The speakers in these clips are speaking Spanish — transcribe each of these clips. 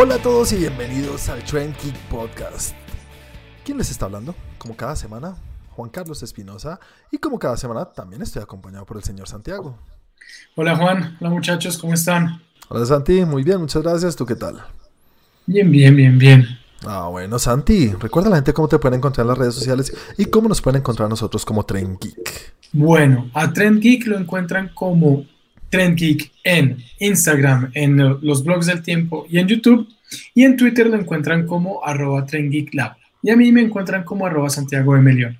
Hola a todos y bienvenidos al Trend Geek Podcast. ¿Quién les está hablando? Como cada semana, Juan Carlos Espinosa. Y como cada semana, también estoy acompañado por el señor Santiago. Hola Juan, hola muchachos, ¿cómo están? Hola Santi, muy bien, muchas gracias. ¿Tú qué tal? Bien, bien, bien, bien. Ah, bueno, Santi, recuerda a la gente cómo te pueden encontrar en las redes sociales y cómo nos pueden encontrar nosotros como Trend Geek. Bueno, a Trend Geek lo encuentran como Trend Geek en Instagram, en los blogs del tiempo y en YouTube. Y en Twitter lo encuentran como arroba Trend Geek Lab. Y a mí me encuentran como arroba Santiago de Melión.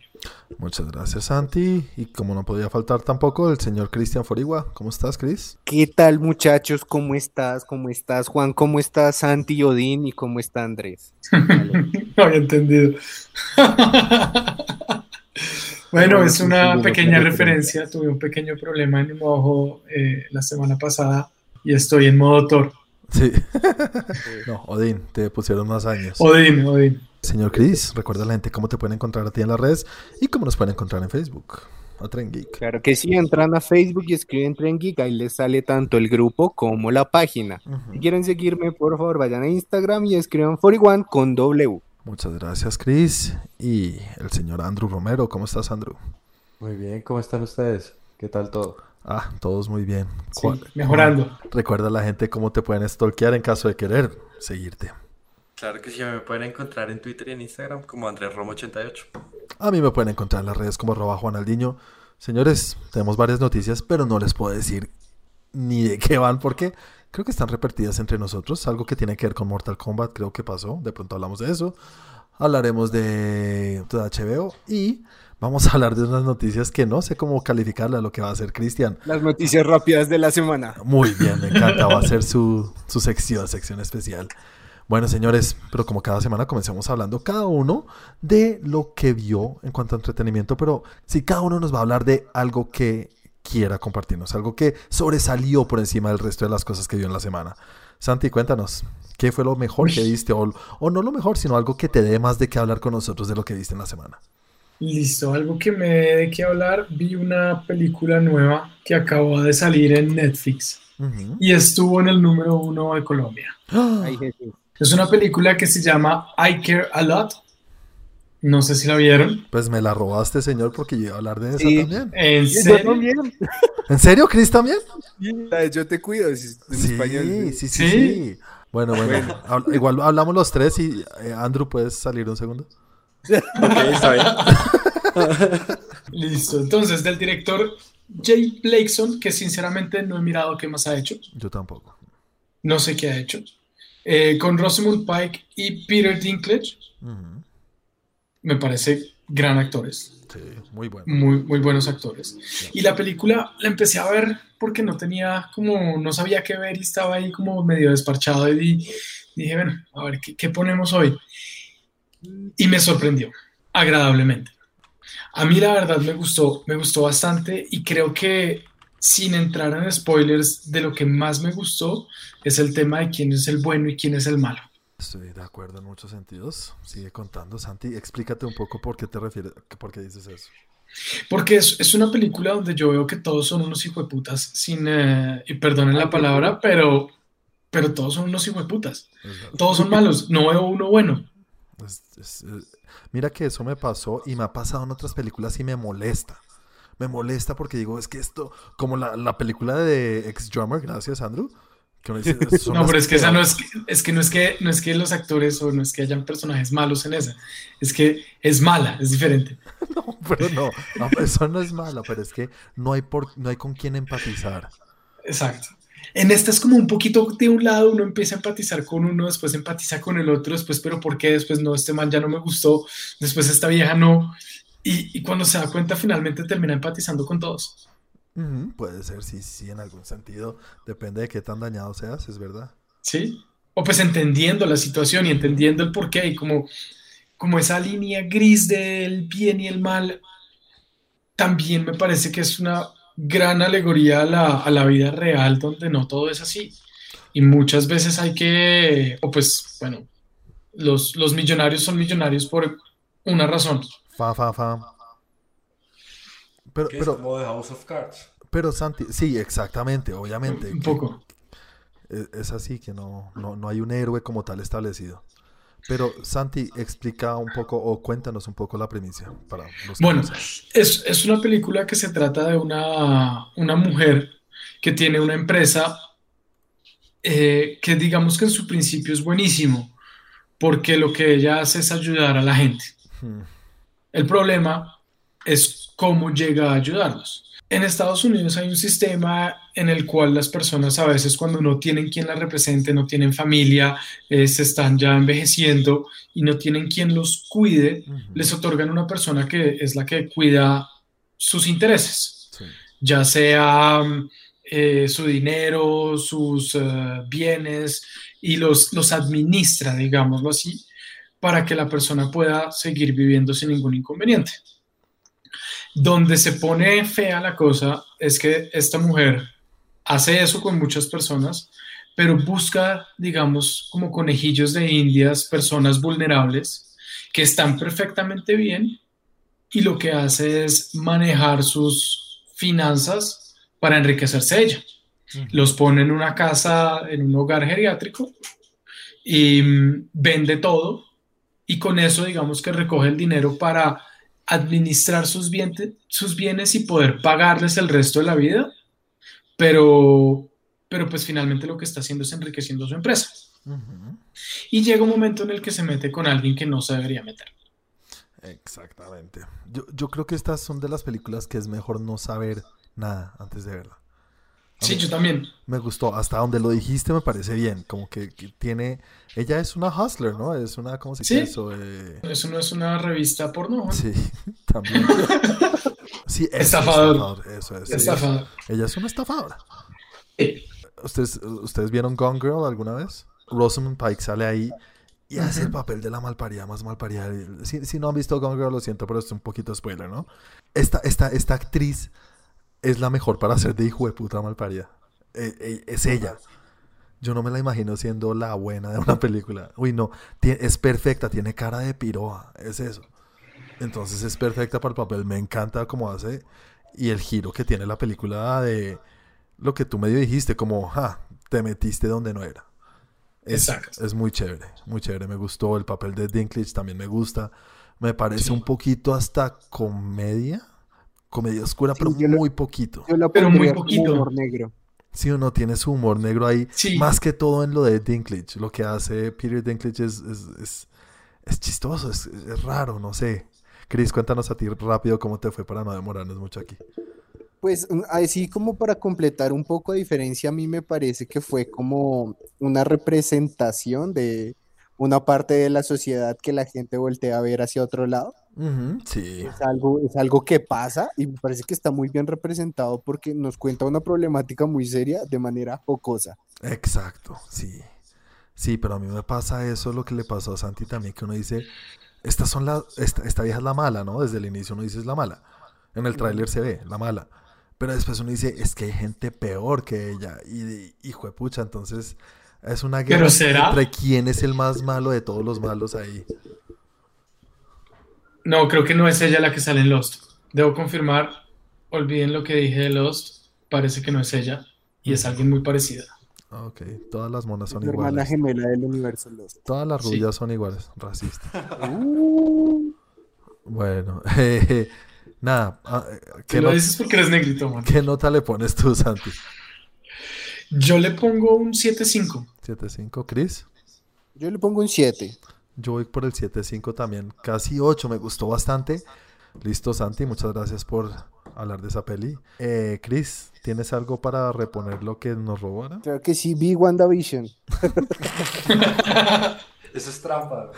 Muchas gracias, Santi. Y como no podía faltar tampoco, el señor Cristian Forigua. ¿Cómo estás, Cris? ¿Qué tal, muchachos? ¿Cómo estás? ¿Cómo estás, Juan? ¿Cómo estás, Santi Odín? ¿Y cómo está Andrés? no había entendido. bueno, es una pequeña referencia. Tuve un pequeño problema en mi ojo eh, la semana pasada y estoy en modo Thor. Sí. no, Odín, te pusieron más años. Odín, Odín. Señor Chris, recuerda a la gente cómo te pueden encontrar a ti en las redes y cómo nos pueden encontrar en Facebook. A Tren Geek. Claro que sí, entran a Facebook y escriben Tren Geek, ahí les sale tanto el grupo como la página. Si quieren seguirme, por favor, vayan a Instagram y escriban 41 con W. Muchas gracias, Chris. Y el señor Andrew Romero, ¿cómo estás, Andrew? Muy bien, ¿cómo están ustedes? ¿Qué tal todo? Ah, todos muy bien. Sí, mejorando. Recuerda a la gente cómo te pueden stalkear en caso de querer seguirte. Claro que sí, me pueden encontrar en Twitter y en Instagram como Andrés Romo88. A mí me pueden encontrar en las redes como arroba Juanaldiño. Señores, tenemos varias noticias, pero no les puedo decir ni de qué van porque creo que están repartidas entre nosotros. Algo que tiene que ver con Mortal Kombat, creo que pasó. De pronto hablamos de eso. Hablaremos de, de HBO y vamos a hablar de unas noticias que no sé cómo calificarle a lo que va a hacer Cristian. Las noticias rápidas de la semana. Muy bien, me encanta. Va a ser su, su sección, sección especial. Bueno, señores, pero como cada semana comencemos hablando cada uno de lo que vio en cuanto a entretenimiento, pero si cada uno nos va a hablar de algo que quiera compartirnos, algo que sobresalió por encima del resto de las cosas que vio en la semana. Santi, cuéntanos, ¿qué fue lo mejor que viste? O, o no lo mejor, sino algo que te dé más de qué hablar con nosotros de lo que viste en la semana. Listo, algo que me dé de qué hablar. Vi una película nueva que acabó de salir en Netflix uh -huh. y estuvo en el número uno de Colombia. Ay, Jesús. Es una película que se llama I Care a Lot. No sé si la vieron. Pues me la robaste, señor, porque yo iba a hablar de esa Sí. también. ¿En serio? también. ¿En serio, Chris también? Yo te cuido. es Sí, español. sí, sí, ¿Sí? sí. Bueno, bueno, igual hablamos los tres y eh, Andrew, ¿puedes salir un segundo? Ok, está bien. Listo. Entonces, del director Jay Blakeson, que sinceramente no he mirado qué más ha hecho. Yo tampoco. No sé qué ha hecho. Eh, con Rosamund Pike y Peter Dinklage. Me parece gran actores. Sí, muy bueno. Muy, muy buenos actores. Y la película la empecé a ver porque no tenía como, no sabía qué ver y estaba ahí como medio desparchado y di- dije, bueno, a ver, ¿qué, qué ponemos hoy? Y me sorprendió, agradablemente. A mí la verdad me gustó, me gustó bastante y creo que sin entrar en spoilers de lo que más me gustó es el tema de quién es el bueno y quién es el malo. Estoy de acuerdo en muchos sentidos. Sigue contando, Santi. Explícate un poco por qué te refieres, por qué dices eso. Porque es, es una película donde yo veo que todos son unos hijueputas, sin, eh, y perdonen la palabra, pero, pero todos son unos hijueputas. Todos son malos, no veo uno bueno. Es- es, mira que eso me pasó y me ha pasado en otras películas y me molesta. Me molesta porque digo, es que esto, como la, la película de Ex Drummer, gracias Andrew. Que uno dice, son No, pero es que esa no es, que- es que no es que no es que los actores o no es que hayan personajes malos en esa, es que es mala, es diferente. No, pero no, no, eso no es malo, pero es que no hay, por, no hay con quién empatizar. Exacto. En esta es como un poquito de un lado, uno empieza a empatizar con uno, después empatiza con el otro, después, pero ¿por qué? Después no, este man ya no me gustó, después esta vieja no. Y, y cuando se da cuenta, finalmente termina empatizando con todos. Ujú, puede ser, sí, sí, en algún sentido. Depende de qué tan dañado seas, es verdad. ¿Sí? O pues entendiendo la situación y entendiendo el porqué y como, como esa línea gris del bien y el mal, también me parece que es una gran alegoría a la, a la vida real donde no todo es así. Y muchas veces hay que, o pues, bueno, los, los millonarios son millonarios por una razón. Fa, fa, fa. Pero, Que es pero, como The House of Cards. pero Santi, sí, exactamente, obviamente. Un poco. e- es, así, que no, no, no hay un héroe como tal establecido. Pero Santi, explica un poco o cuéntanos un poco la primicia para los Bueno, es, es una película que se trata de una, una mujer que tiene una empresa eh, que digamos que en su principio es buenísimo, porque lo que ella hace es ayudar a la gente. Hmm, El problema es cómo llega a ayudarlos. En Estados Unidos hay un sistema en el cual las personas a veces cuando no tienen quien las represente, no tienen familia, eh, se están ya envejeciendo y no tienen quien los cuide, les otorgan una persona que es la que cuida sus intereses, sí, ya sea mm, eh, su dinero, sus eh, bienes y los, los administra, digámoslo así, para que la persona pueda seguir viviendo sin ningún inconveniente. Donde se pone fea la cosa es que esta mujer hace eso con muchas personas, pero busca, digamos, como conejillos de indias, personas vulnerables que están perfectamente bien y lo que hace es manejar sus finanzas para enriquecerse ella. Los pone en una casa, en un hogar geriátrico y mm, vende todo y con eso digamos que recoge el dinero para administrar sus, bienes y poder pagarles el resto de la vida, pero, pero pues finalmente lo que está haciendo es enriqueciendo su empresa. Y llega un momento en el que se mete con alguien que no se debería meter. Exactamente. Yo, yo creo que estas son de las películas que es mejor no saber nada antes de verla. Sí, yo también. Me gustó, hasta donde lo dijiste me parece bien, como que, que tiene, ella es una hustler, ¿no? Es una, ¿cómo se dice Sí. eso? Eh, Eso no es una revista porno. Sí, también. Sí, eso, Estafador. Eso es. Estafador. Ella es una estafadora. ¿Ustedes, ¿Ustedes vieron Gone Girl alguna vez? Rosamund Pike sale ahí y hace el papel de la malparida más malparida. Si, si no han visto Gone Girl, lo siento, pero es un poquito spoiler, ¿no? Esta, esta, esta actriz es la mejor para ser de hijo de puta malparida. Eh, eh, es ella. Yo no me la imagino siendo la buena de una película. Uy, no. es perfecta, tiene cara de piroa. Es eso. Entonces es perfecta para el papel. Me encanta cómo hace. Y el giro que tiene la película de lo que tú medio dijiste, como, ja, te metiste donde no era. Es, Exacto. es muy chévere, muy chévere. Me gustó el papel de Dinklage, también me gusta. Me parece Sí. un poquito hasta comedia. Comedia oscura, Sí, pero yo lo- muy poquito. Yo la Pero muy poquito. humor negro. Sí, uno tiene su humor negro ahí. Sí. Más que todo en lo de Dinklage. Lo que hace Peter Dinklage es, es, es, es chistoso, es, es raro, no sé. Chris, cuéntanos a ti rápido cómo te fue para no demorarnos mucho aquí. Pues mm, así como para completar un poco a diferencia, a mí me parece que fue como una representación de una parte de la sociedad que la gente voltea a ver hacia otro lado. Sí, Es algo, es algo que pasa y me parece que está muy bien representado porque nos cuenta una problemática muy seria de manera jocosa. exacto, sí. Sí, pero a mí me pasa eso, lo que le pasó a Santi también, que uno dice, estas son las, esta, esta vieja es la mala, ¿no? Desde el inicio uno dice es la mala. En el tráiler se ve, la mala. Pero después uno dice, es que hay gente peor que ella. Y hijo de pucha, entonces es una guerra ¿Pero será? entre quién es el más malo de todos los malos ahí. No, creo que no es ella la que sale en Lost. Debo confirmar, olviden lo que dije de Lost, parece que no es ella y es alguien muy parecida. Ok, todas las monas son Mi hermana iguales. gemela del universo Lost. Todas las Sí. rubias son iguales, racista. Uh, Bueno, eh, nada, ah, eh, ¿qué, lo dices porque eres negrito, man. qué nota le pones tú, Santi? Yo le pongo un 7-5. 7.5, Chris. yo le pongo un 7. Yo voy por el 7.5 también, casi 8, me gustó bastante. Listo, Santi, muchas gracias por hablar de esa peli. Eh, Chris, ¿tienes algo para reponer lo que nos robaron? Creo que sí vi WandaVision. Eso es trampa.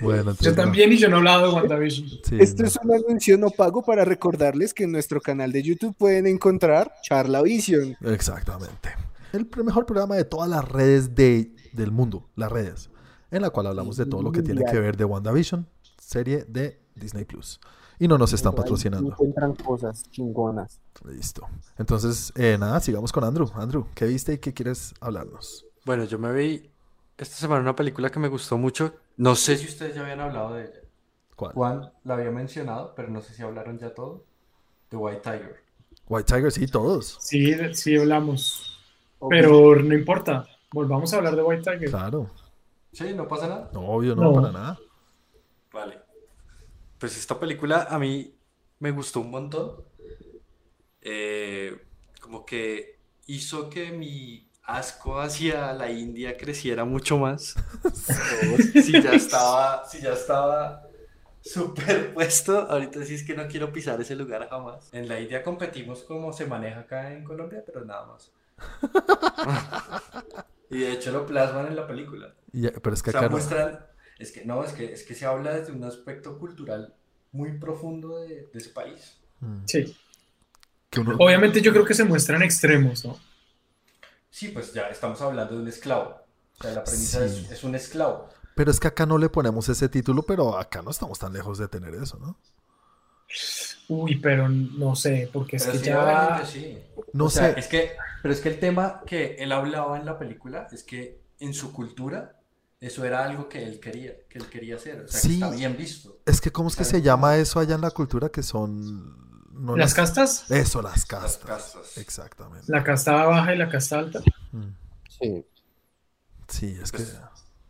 Bueno, entonces, Yo no. también y yo no he hablado de WandaVision. Sí, Esto no. es un anuncio no pago para recordarles que en nuestro canal de YouTube pueden encontrar CharlaVision. Exactamente. El mejor programa de todas las redes de, del mundo, las redes, en la cual hablamos de todo lo que tiene que ver de WandaVision, serie de Disney Plus. Y no nos están patrocinando. Encuentran cosas chingonas. Listo. Entonces, eh, nada, sigamos con Andrew. Andrew, ¿qué viste y qué quieres hablarnos? Bueno, yo me vi esta semana una película que me gustó mucho. No sé si ustedes ya habían hablado de ella. ¿Cuál? Juan la había mencionado, pero no sé si hablaron ya todo. The White Tiger. White Tiger, sí, todos. Sí, sí hablamos. Pero no importa. Volvamos a hablar de White Tiger. Claro. Sí, no pasa nada. No, obvio, no, No. para nada. Vale. Pues esta película a mí me gustó un montón. Eh, como que hizo que mi asco hacia la India creciera mucho más. si ya estaba, si ya estaba superpuesto, ahorita sí es que no quiero pisar ese lugar jamás. En la India competimos como se maneja acá en Colombia, pero nada más. y de hecho lo plasman en la película. Y- pero es que O sea, acá no. muestran, es que no, es que, es que se habla desde un aspecto cultural muy profundo de, de ese país. Mm. Sí. Que uno- Obviamente yo creo que se muestran extremos, ¿no? Sí, pues ya estamos hablando de un esclavo. O sea, la premisa Sí. es, es un esclavo. Pero es que acá no le ponemos ese título, pero acá no estamos tan lejos de tener eso, ¿no? Uy, pero no sé, porque es Pero que sí, ya... sí. No O sea, sé. es que, pero es que el tema que él hablaba en la película es que en su cultura eso era algo que él quería, que él quería hacer. O sea, Sí. que está bien visto. Es que, ¿cómo es que se llama eso allá en la cultura? Que son. no Las castas, Eso, las Las castas. Exactamente. la casta baja y la casta alta. Mm. Sí. Sí, es que. Pues-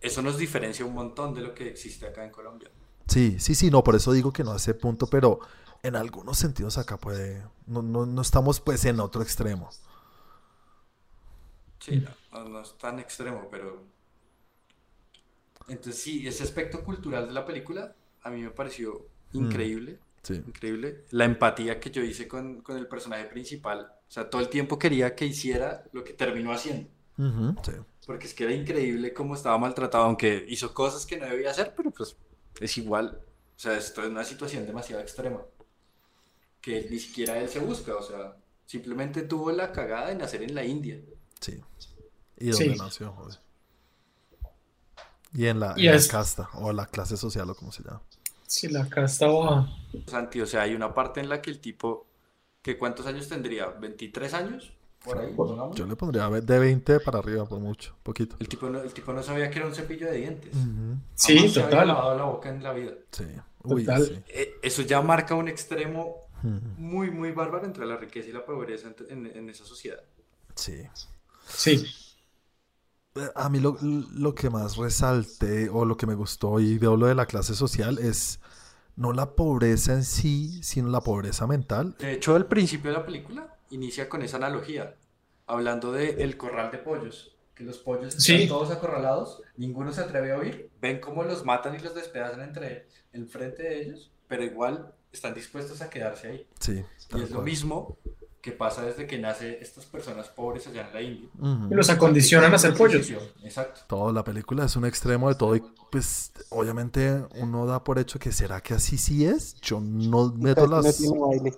Eso nos diferencia un montón de lo que existe acá en Colombia. Sí, sí, sí, no, por eso digo que no a ese punto, pero en algunos sentidos acá puede. No, no, no estamos pues en otro extremo. Sí, no, no- es tan extremo, pero... Entonces sí, ese aspecto cultural de la película a mí me pareció increíble, Sí. increíble. La empatía que yo hice con, con el personaje principal, o sea, todo el tiempo quería que hiciera lo que terminó haciendo, Ujú, sí. porque es que era increíble cómo estaba maltratado, aunque hizo cosas que no debía hacer, pero pues es igual. O sea, esto es una situación demasiado extrema, que ni siquiera él se busca, o sea, simplemente tuvo la cagada de nacer en la India. Sí. ¿Y dónde Sí. nació? Joder? Y en la, Y en la casta, o la clase social, o como se llama. Sí, la casta baja. Santi, o sea, hay una parte en la que el tipo, que ¿cuántos años tendría? ¿23 años? Por ahí, pongamos. Yo le pondría de 20 para arriba, por mucho, poquito. El tipo, no, el tipo no sabía que era un cepillo de dientes. Sí, Jamás se había total. lavado la boca en la vida. Sí. Uy, Total. sí. Eh, eso ya marca un extremo muy, muy bárbaro entre la riqueza y la pobreza en, en- en esa sociedad. Sí. Sí. A mí lo, lo que más resalte o lo que me gustó y veo lo de la clase social es no la pobreza en sí, sino la pobreza mental. De hecho, al principio de la película inicia con esa analogía, hablando de el corral de pollos, que los pollos Sí. están todos acorralados, ninguno se atreve a huir, ven cómo los matan y los despedazan entre enfrente de ellos, pero igual están dispuestos a quedarse ahí. Sí. Y es lo mismo que pasa desde que nace estas personas pobres allá en la India. Ujú. Y los acondicionan a ser pollos. Exacto. Todo, la película es un extremo de todo y pues obviamente uno da por hecho que será que así sí es. Yo no meto No las... tiene baile.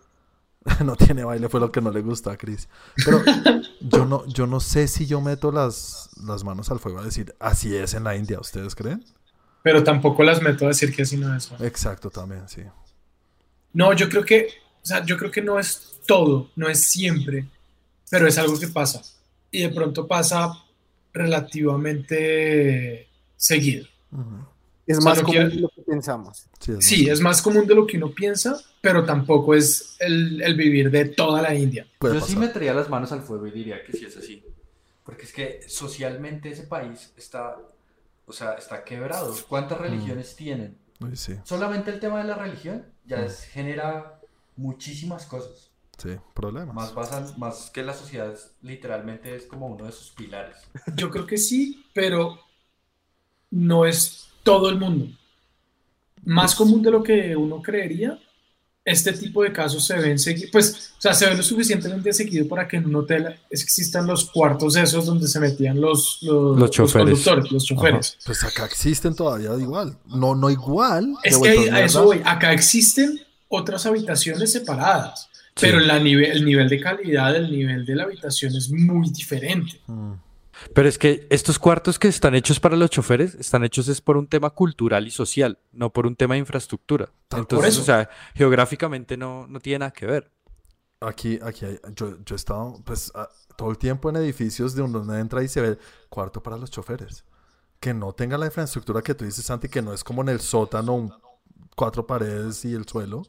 no tiene baile, fue lo que no le gusta a Chris. Pero yo no, yo no sé si yo meto las, las manos al fuego a decir así es en la India, ¿ustedes creen? Pero tampoco las meto a decir que así no es. Exacto, también, sí. No, yo creo que, o sea, yo creo que no es todo, no es siempre, pero es algo que pasa. Y de pronto pasa relativamente seguido. Es O sea, más no común quiero- de lo que pensamos. Sí, es Sí, más- es más común de lo que uno piensa, pero tampoco es el, el vivir de toda la India. puede Yo sí pasar. metería las manos al fuego y diría que sí es así. Porque es que socialmente ese país está, o sea, está quebrado. ¿Cuántas religiones tienen? Uy, sí, Solamente el tema de la religión ya Mm. es- genera muchísimas cosas. sí, problemas. Más, basan, más que la sociedad es- literalmente es como uno de sus pilares. Yo creo que sí, pero no es todo el mundo. Más común de lo que uno creería, este tipo de casos se ven seguido, pues, o sea, se ve lo suficientemente seguido para que en un hotel existan los cuartos esos donde se metían los, los, Los choferes. conductores, los choferes. Pues acá existen todavía igual. No, no igual. Es que a eso voy. Acá existen otras habitaciones separadas, Sí. pero la nive- el nivel de calidad, el nivel de la habitación es muy diferente. Mm, Pero es que estos cuartos que están hechos para los choferes están hechos es por un tema cultural y social, no por un tema de infraestructura. Tal Entonces, cual. o sea, geográficamente no, no tiene nada que ver. Aquí, aquí hay, yo, yo he estado pues a- todo el tiempo en edificios de donde uno entra y se ve cuarto para los choferes. Que no tenga la infraestructura que tú dices, Santi, que no es como en el sótano, un- cuatro paredes y el suelo.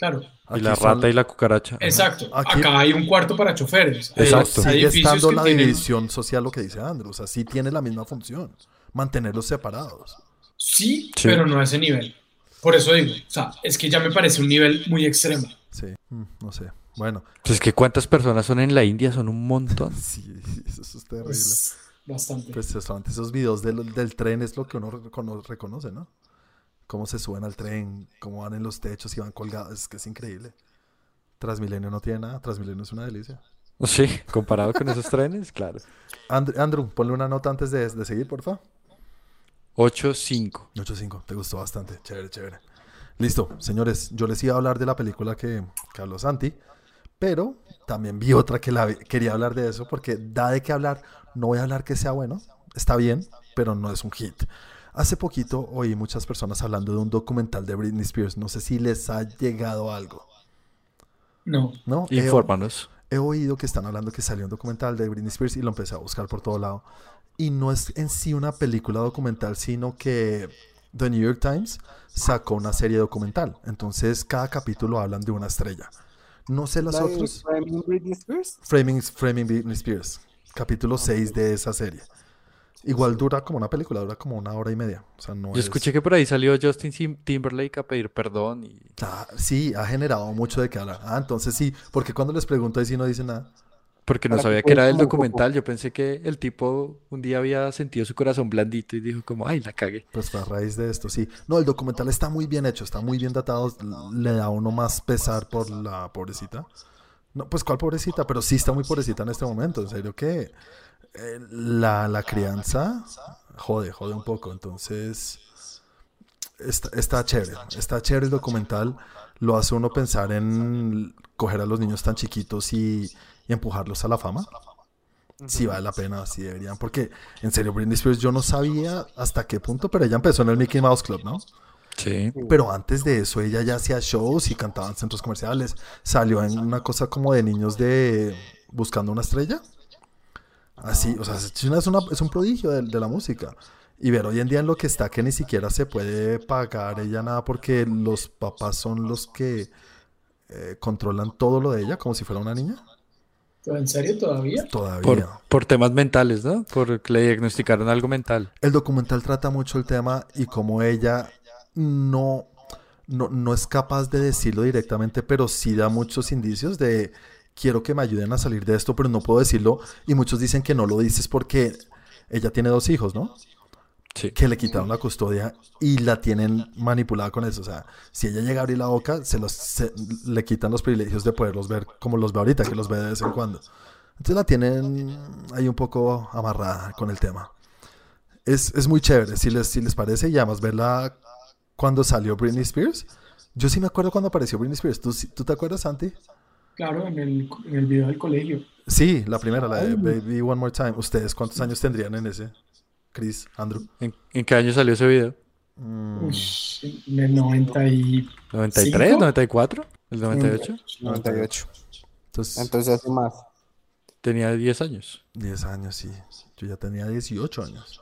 Claro. Y Aquí la rata y la cucaracha. Exacto. Aquí- Acá hay un cuarto para choferes. Exacto. hay Sigue estando la tienen- división social, lo que dice Andrew. O sea, sí tiene la misma función. Mantenerlos separados. Sí, Sí. pero no a ese nivel. Por eso digo, o sea, es que ya me parece un nivel muy extremo. Sí, mm, no sé. Bueno, Pues es que cuántas personas son en la India, son un montón. sí, eso, eso es terrible. Pues, bastante. Pues solamente esos videos del, del tren es lo que uno recono- reconoce, ¿no? Cómo se suben al tren, cómo van en los techos y van colgados. Es que es increíble. Transmilenio no tiene nada. Transmilenio es una delicia. Sí, comparado con esos trenes, claro. And- Andrew, ponle una nota antes de, de seguir, por favor. 8-5. 8.5, te gustó bastante. Chévere, chévere. Listo, señores, yo les iba a hablar de la película que, que habló Santi, pero también vi otra que la vi- quería hablar de eso porque da de qué hablar. No voy a hablar que sea bueno, está bien, pero no es un hit. Hace poquito oí muchas personas hablando de un documental de Britney Spears. No sé si les ha llegado algo, No. ¿no? He- Infórmanos. he oído que están hablando que salió un documental de Britney Spears y lo empecé a buscar por todo lado. Y no es en sí una película documental, sino que The New York Times sacó una serie documental. Entonces cada capítulo hablan de una estrella. No sé los ¿La de otros. Framing Britney Spears? Framing, Framing Britney Spears. Capítulo 6 de esa serie. Igual dura como una película, dura como una hora y media. O sea, no Yo es- escuché que por ahí salió Justin Tim- Timberlake a pedir perdón y Ah, sí, ha generado mucho de qué hablar. Ah, entonces sí, porque cuando les pregunto ahí sí no dicen nada. porque no que sabía que era poco. documental. Yo pensé que el tipo un día había sentido su corazón blandito y dijo como, ay, la cagué. Pues fue a raíz de esto, sí. No, el documental está muy bien hecho, está muy bien datado. Le da a uno más pesar por la pobrecita. No, pues cuál pobrecita, pero sí está muy pobrecita en este momento. En serio que eh, la, la crianza jode, jode un poco. Entonces, está, está chévere. Está chévere el documental. Lo hace uno pensar en coger a los niños tan chiquitos y, y empujarlos a la fama. Si vale la pena, si deberían. Porque, en serio, Britney Spears, yo no sabía hasta qué punto, pero ella empezó en el Mickey Mouse Club, ¿no? Sí. Pero antes de eso, ella ya hacía shows y cantaba en centros comerciales. Salió en una cosa como de niños de Buscando una estrella. Así, o sea, es, una- es una- es un prodigio de, de la música. Y ver hoy en día en lo que está que ni siquiera se puede pagar ella nada porque los papás son los que eh, controlan todo lo de ella como si fuera una niña. ¿En serio todavía? Todavía. Por, por temas mentales, ¿no? Porque le diagnosticaron algo mental. El documental trata mucho el tema y cómo ella no, no, no es capaz de decirlo directamente, pero sí da muchos indicios de quiero que me ayuden a salir de esto, pero no puedo decirlo. Y muchos dicen que no lo dices porque ella tiene dos hijos, ¿no? Sí. Que le quitaron la custodia y la tienen manipulada con eso. O sea, si ella llega a abrir la boca, se los, se- le quitan los privilegios de poderlos ver como los ve ahorita, que los ve de vez en cuando. Entonces la tienen ahí un poco amarrada con el tema. Es, es muy chévere, si les, si les parece, y además verla cuando salió Britney Spears. Yo sí me acuerdo cuando apareció Britney Spears. ¿Tú, ¿tú te acuerdas, Santi? Claro, en el, en el video del colegio. Sí, la primera, la de Baby One More Time. ¿Ustedes cuántos años tendrían en ese? Chris, Andrew. ¿En, en qué año salió ese video? Mm, Ush, en el 90 y... ¿93? ¿Cinco? ¿94? ¿El 98? 98. Entonces, Entonces hace más. Tenía 10 años. 10 años, sí. Yo ya tenía 18 años.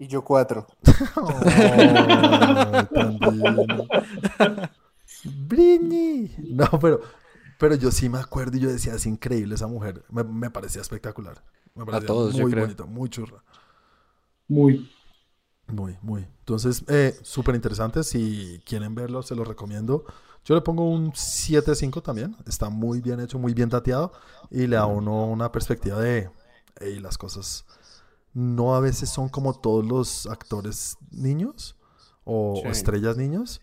Y yo cuatro. Ay, tan divino. Britney. No, pero, pero yo sí me acuerdo y yo decía, es increíble esa mujer. Me, me parecía espectacular. Me parecía todos, yo muy creo. bonito, muy churra. Muy. Muy, muy. Entonces, eh, súper interesante. Si quieren verlo, se los recomiendo. Yo le pongo un 7-5 también. Está muy bien hecho, muy bien dateado. Y le da a uno una perspectiva de, hey, las cosas no a veces son como todos los actores niños o, estrellas niños.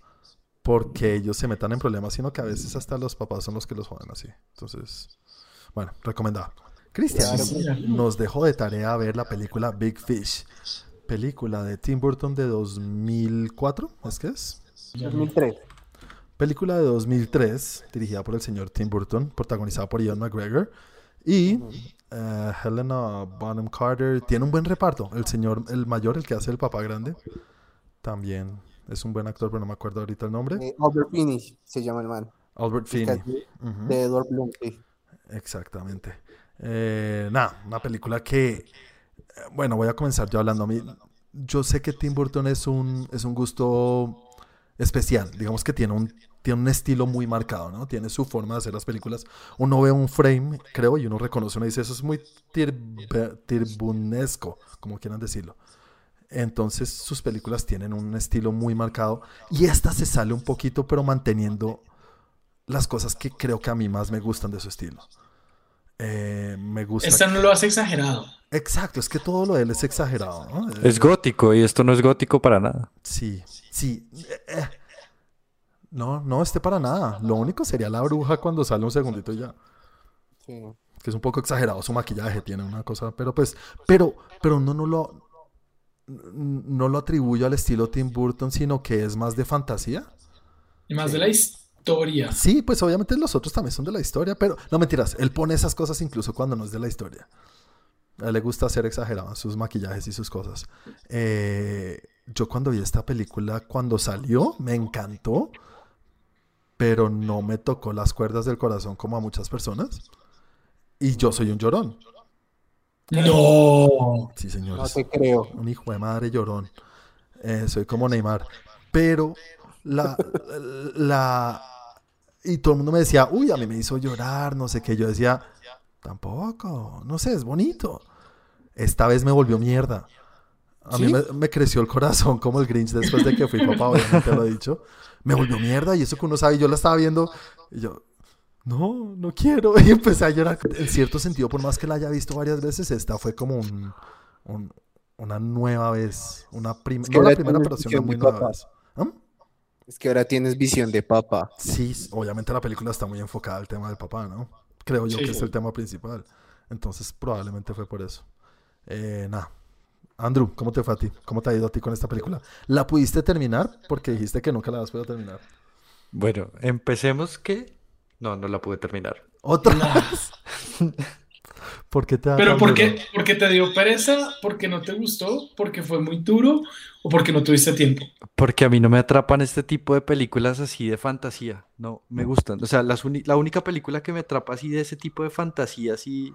Porque ellos se metan en problemas, sino que a veces hasta los papás son los que los joden así. Entonces, bueno, recomendado. Cristian nos dejó de tarea ver la película Big Fish. Película de Tim Burton de 2004, ¿es que es? 2003. Película de 2003, dirigida por el señor Tim Burton, protagonizada por Ian McGregor y eh, Helena Bonham Carter. Tiene un buen reparto. El señor, el mayor, el que hace el papá grande, también es un buen actor, pero no me acuerdo ahorita el nombre. Eh, Albert Finney se llama el man. Albert Finney. De Edward Bloom, sí. Exactamente. Eh, nada, una película que, eh, bueno, voy a comenzar yo hablando a mí. Yo sé que Tim Burton es un, es un gusto especial. Digamos que tiene un tiene un estilo muy marcado, ¿no? Tiene su forma de hacer las películas. Uno ve un frame, creo, y uno reconoce, uno dice, eso es muy tirbunesco, como quieran decirlo. Entonces sus películas tienen un estilo muy marcado y esta se sale un poquito, pero manteniendo las cosas que creo que a mí más me gustan de su estilo. Eh, me gusta. Esta no lo hace exagerado. Exacto, es que todo lo de él es exagerado, ¿no? Eh, Es gótico y esto no es gótico para nada. Sí, sí. eh, eh. No, no esté para nada. Lo único sería la bruja cuando sale un segundito y ya. Sí. Que es un poco exagerado su maquillaje, tiene una cosa, pero pues, pero, pero no, no lo, no lo atribuyo al estilo Tim Burton, sino que es más de fantasía. Y más de la historia. Sí, pues obviamente los otros también son de la historia, pero no mentiras, él pone esas cosas incluso cuando no es de la historia. A él le gusta ser exagerado en sus maquillajes y sus cosas. Eh, yo cuando vi esta película, cuando salió, me encantó, pero no me tocó las cuerdas del corazón como a muchas personas. Y yo soy un llorón. No. Sí, No señores. te creo. Un hijo de madre llorón. Eh, soy como Neymar. Pero la, la... Y todo el mundo me decía, uy, a mí me hizo llorar, no sé qué. Yo decía, tampoco, no sé, es bonito. Esta vez me volvió mierda. A mí me, me creció el corazón como el Grinch después de que fui papá, obviamente lo he dicho. Me volvió mierda y eso que uno sabe, yo la estaba viendo y yo, no, no quiero. Y empecé a llorar. En cierto sentido, por más que la haya visto varias veces, esta fue como un, un- una nueva vez. Una prim- Es que no la primera, pero sí una muy de nueva papá. vez. ¿Ah? Es que ahora tienes visión de papa. Sí, obviamente la película está muy enfocada al tema del papá, ¿no? Creo yo Sí. que es el tema principal. Entonces, probablemente fue por eso. Eh, nada. Andrew, ¿cómo te fue a ti? ¿Cómo te ha ido a ti con esta película? ¿La pudiste terminar? Porque dijiste que nunca la has podido terminar. Bueno, empecemos que... No, no la pude terminar. ¿Otra vez? ¿Por qué te da Pero tan ¿por duro? qué? ¿Porque te dio pereza? ¿Porque no te gustó? ¿Porque fue muy duro? ¿O porque no tuviste tiempo? Porque a mí no me atrapan este tipo de películas así de fantasía. No, me gustan. O sea, las la única película que me atrapa así de ese tipo de fantasía así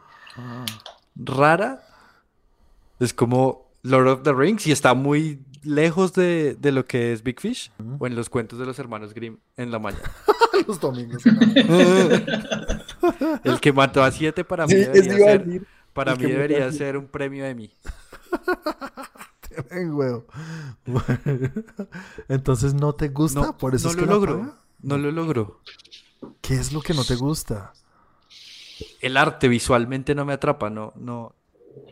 rara es como Lord of the Rings y está muy lejos de, de lo que es Big Fish o en los cuentos de los hermanos Grimm en la mañana. Los domingos. El que mató a siete para mí Sí, debería ser, para mí debería ser un premio de mí. Ven. Bueno, Entonces, ¿no te gusta? No, Por eso no es lo que logro. No lo logro. ¿Qué es lo que no te gusta? El arte visualmente no me atrapa, no, no,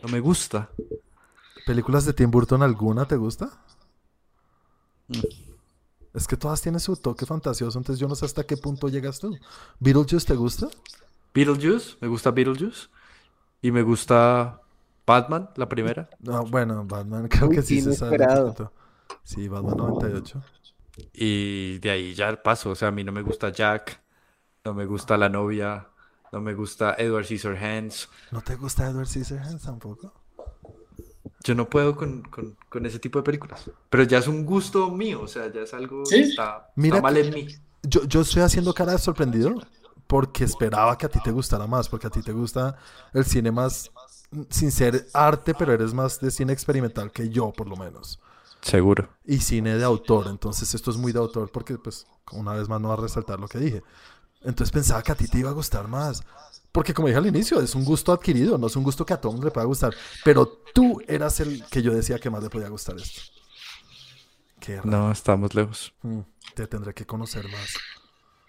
no me gusta. ¿Películas de Tim Burton alguna te gusta? Mm. Es que todas tienen su toque fantasioso, entonces yo no sé hasta qué punto llegas tú. ¿Beetlejuice te gusta? Beetlejuice, me gusta Beetlejuice. Y me gusta Batman, la primera. No, bueno, Batman creo Uy, que sí se inesperado. poquito. Sí, Batman 98. Y de ahí ya paso. O sea, a mí no me gusta Jack, no me gusta la novia, no me gusta Edward Scissorhands. ¿No te gusta Edward Scissorhands tampoco? Yo no puedo con, con- con ese tipo de películas. Pero ya es un gusto mío, o sea, ya es algo ¿Sí? que está, Mira está mal en mí. Yo, yo estoy haciendo cara de sorprendido porque esperaba que a ti te gustara más, porque a ti te gusta el cine más, sin ser arte, pero eres más de cine experimental que yo, por lo menos. Seguro. y cine de autor. Entonces esto es muy de autor porque, pues, una vez más no va a resaltar lo que dije. Entonces pensaba que a ti te iba a gustar más. Porque como dije al inicio, es un gusto adquirido, no es un gusto que a todo mundo le pueda gustar. Pero tú eras el que yo decía que más le podía gustar esto. Qué raro. No, estamos lejos. Mm, Te tendré que conocer más.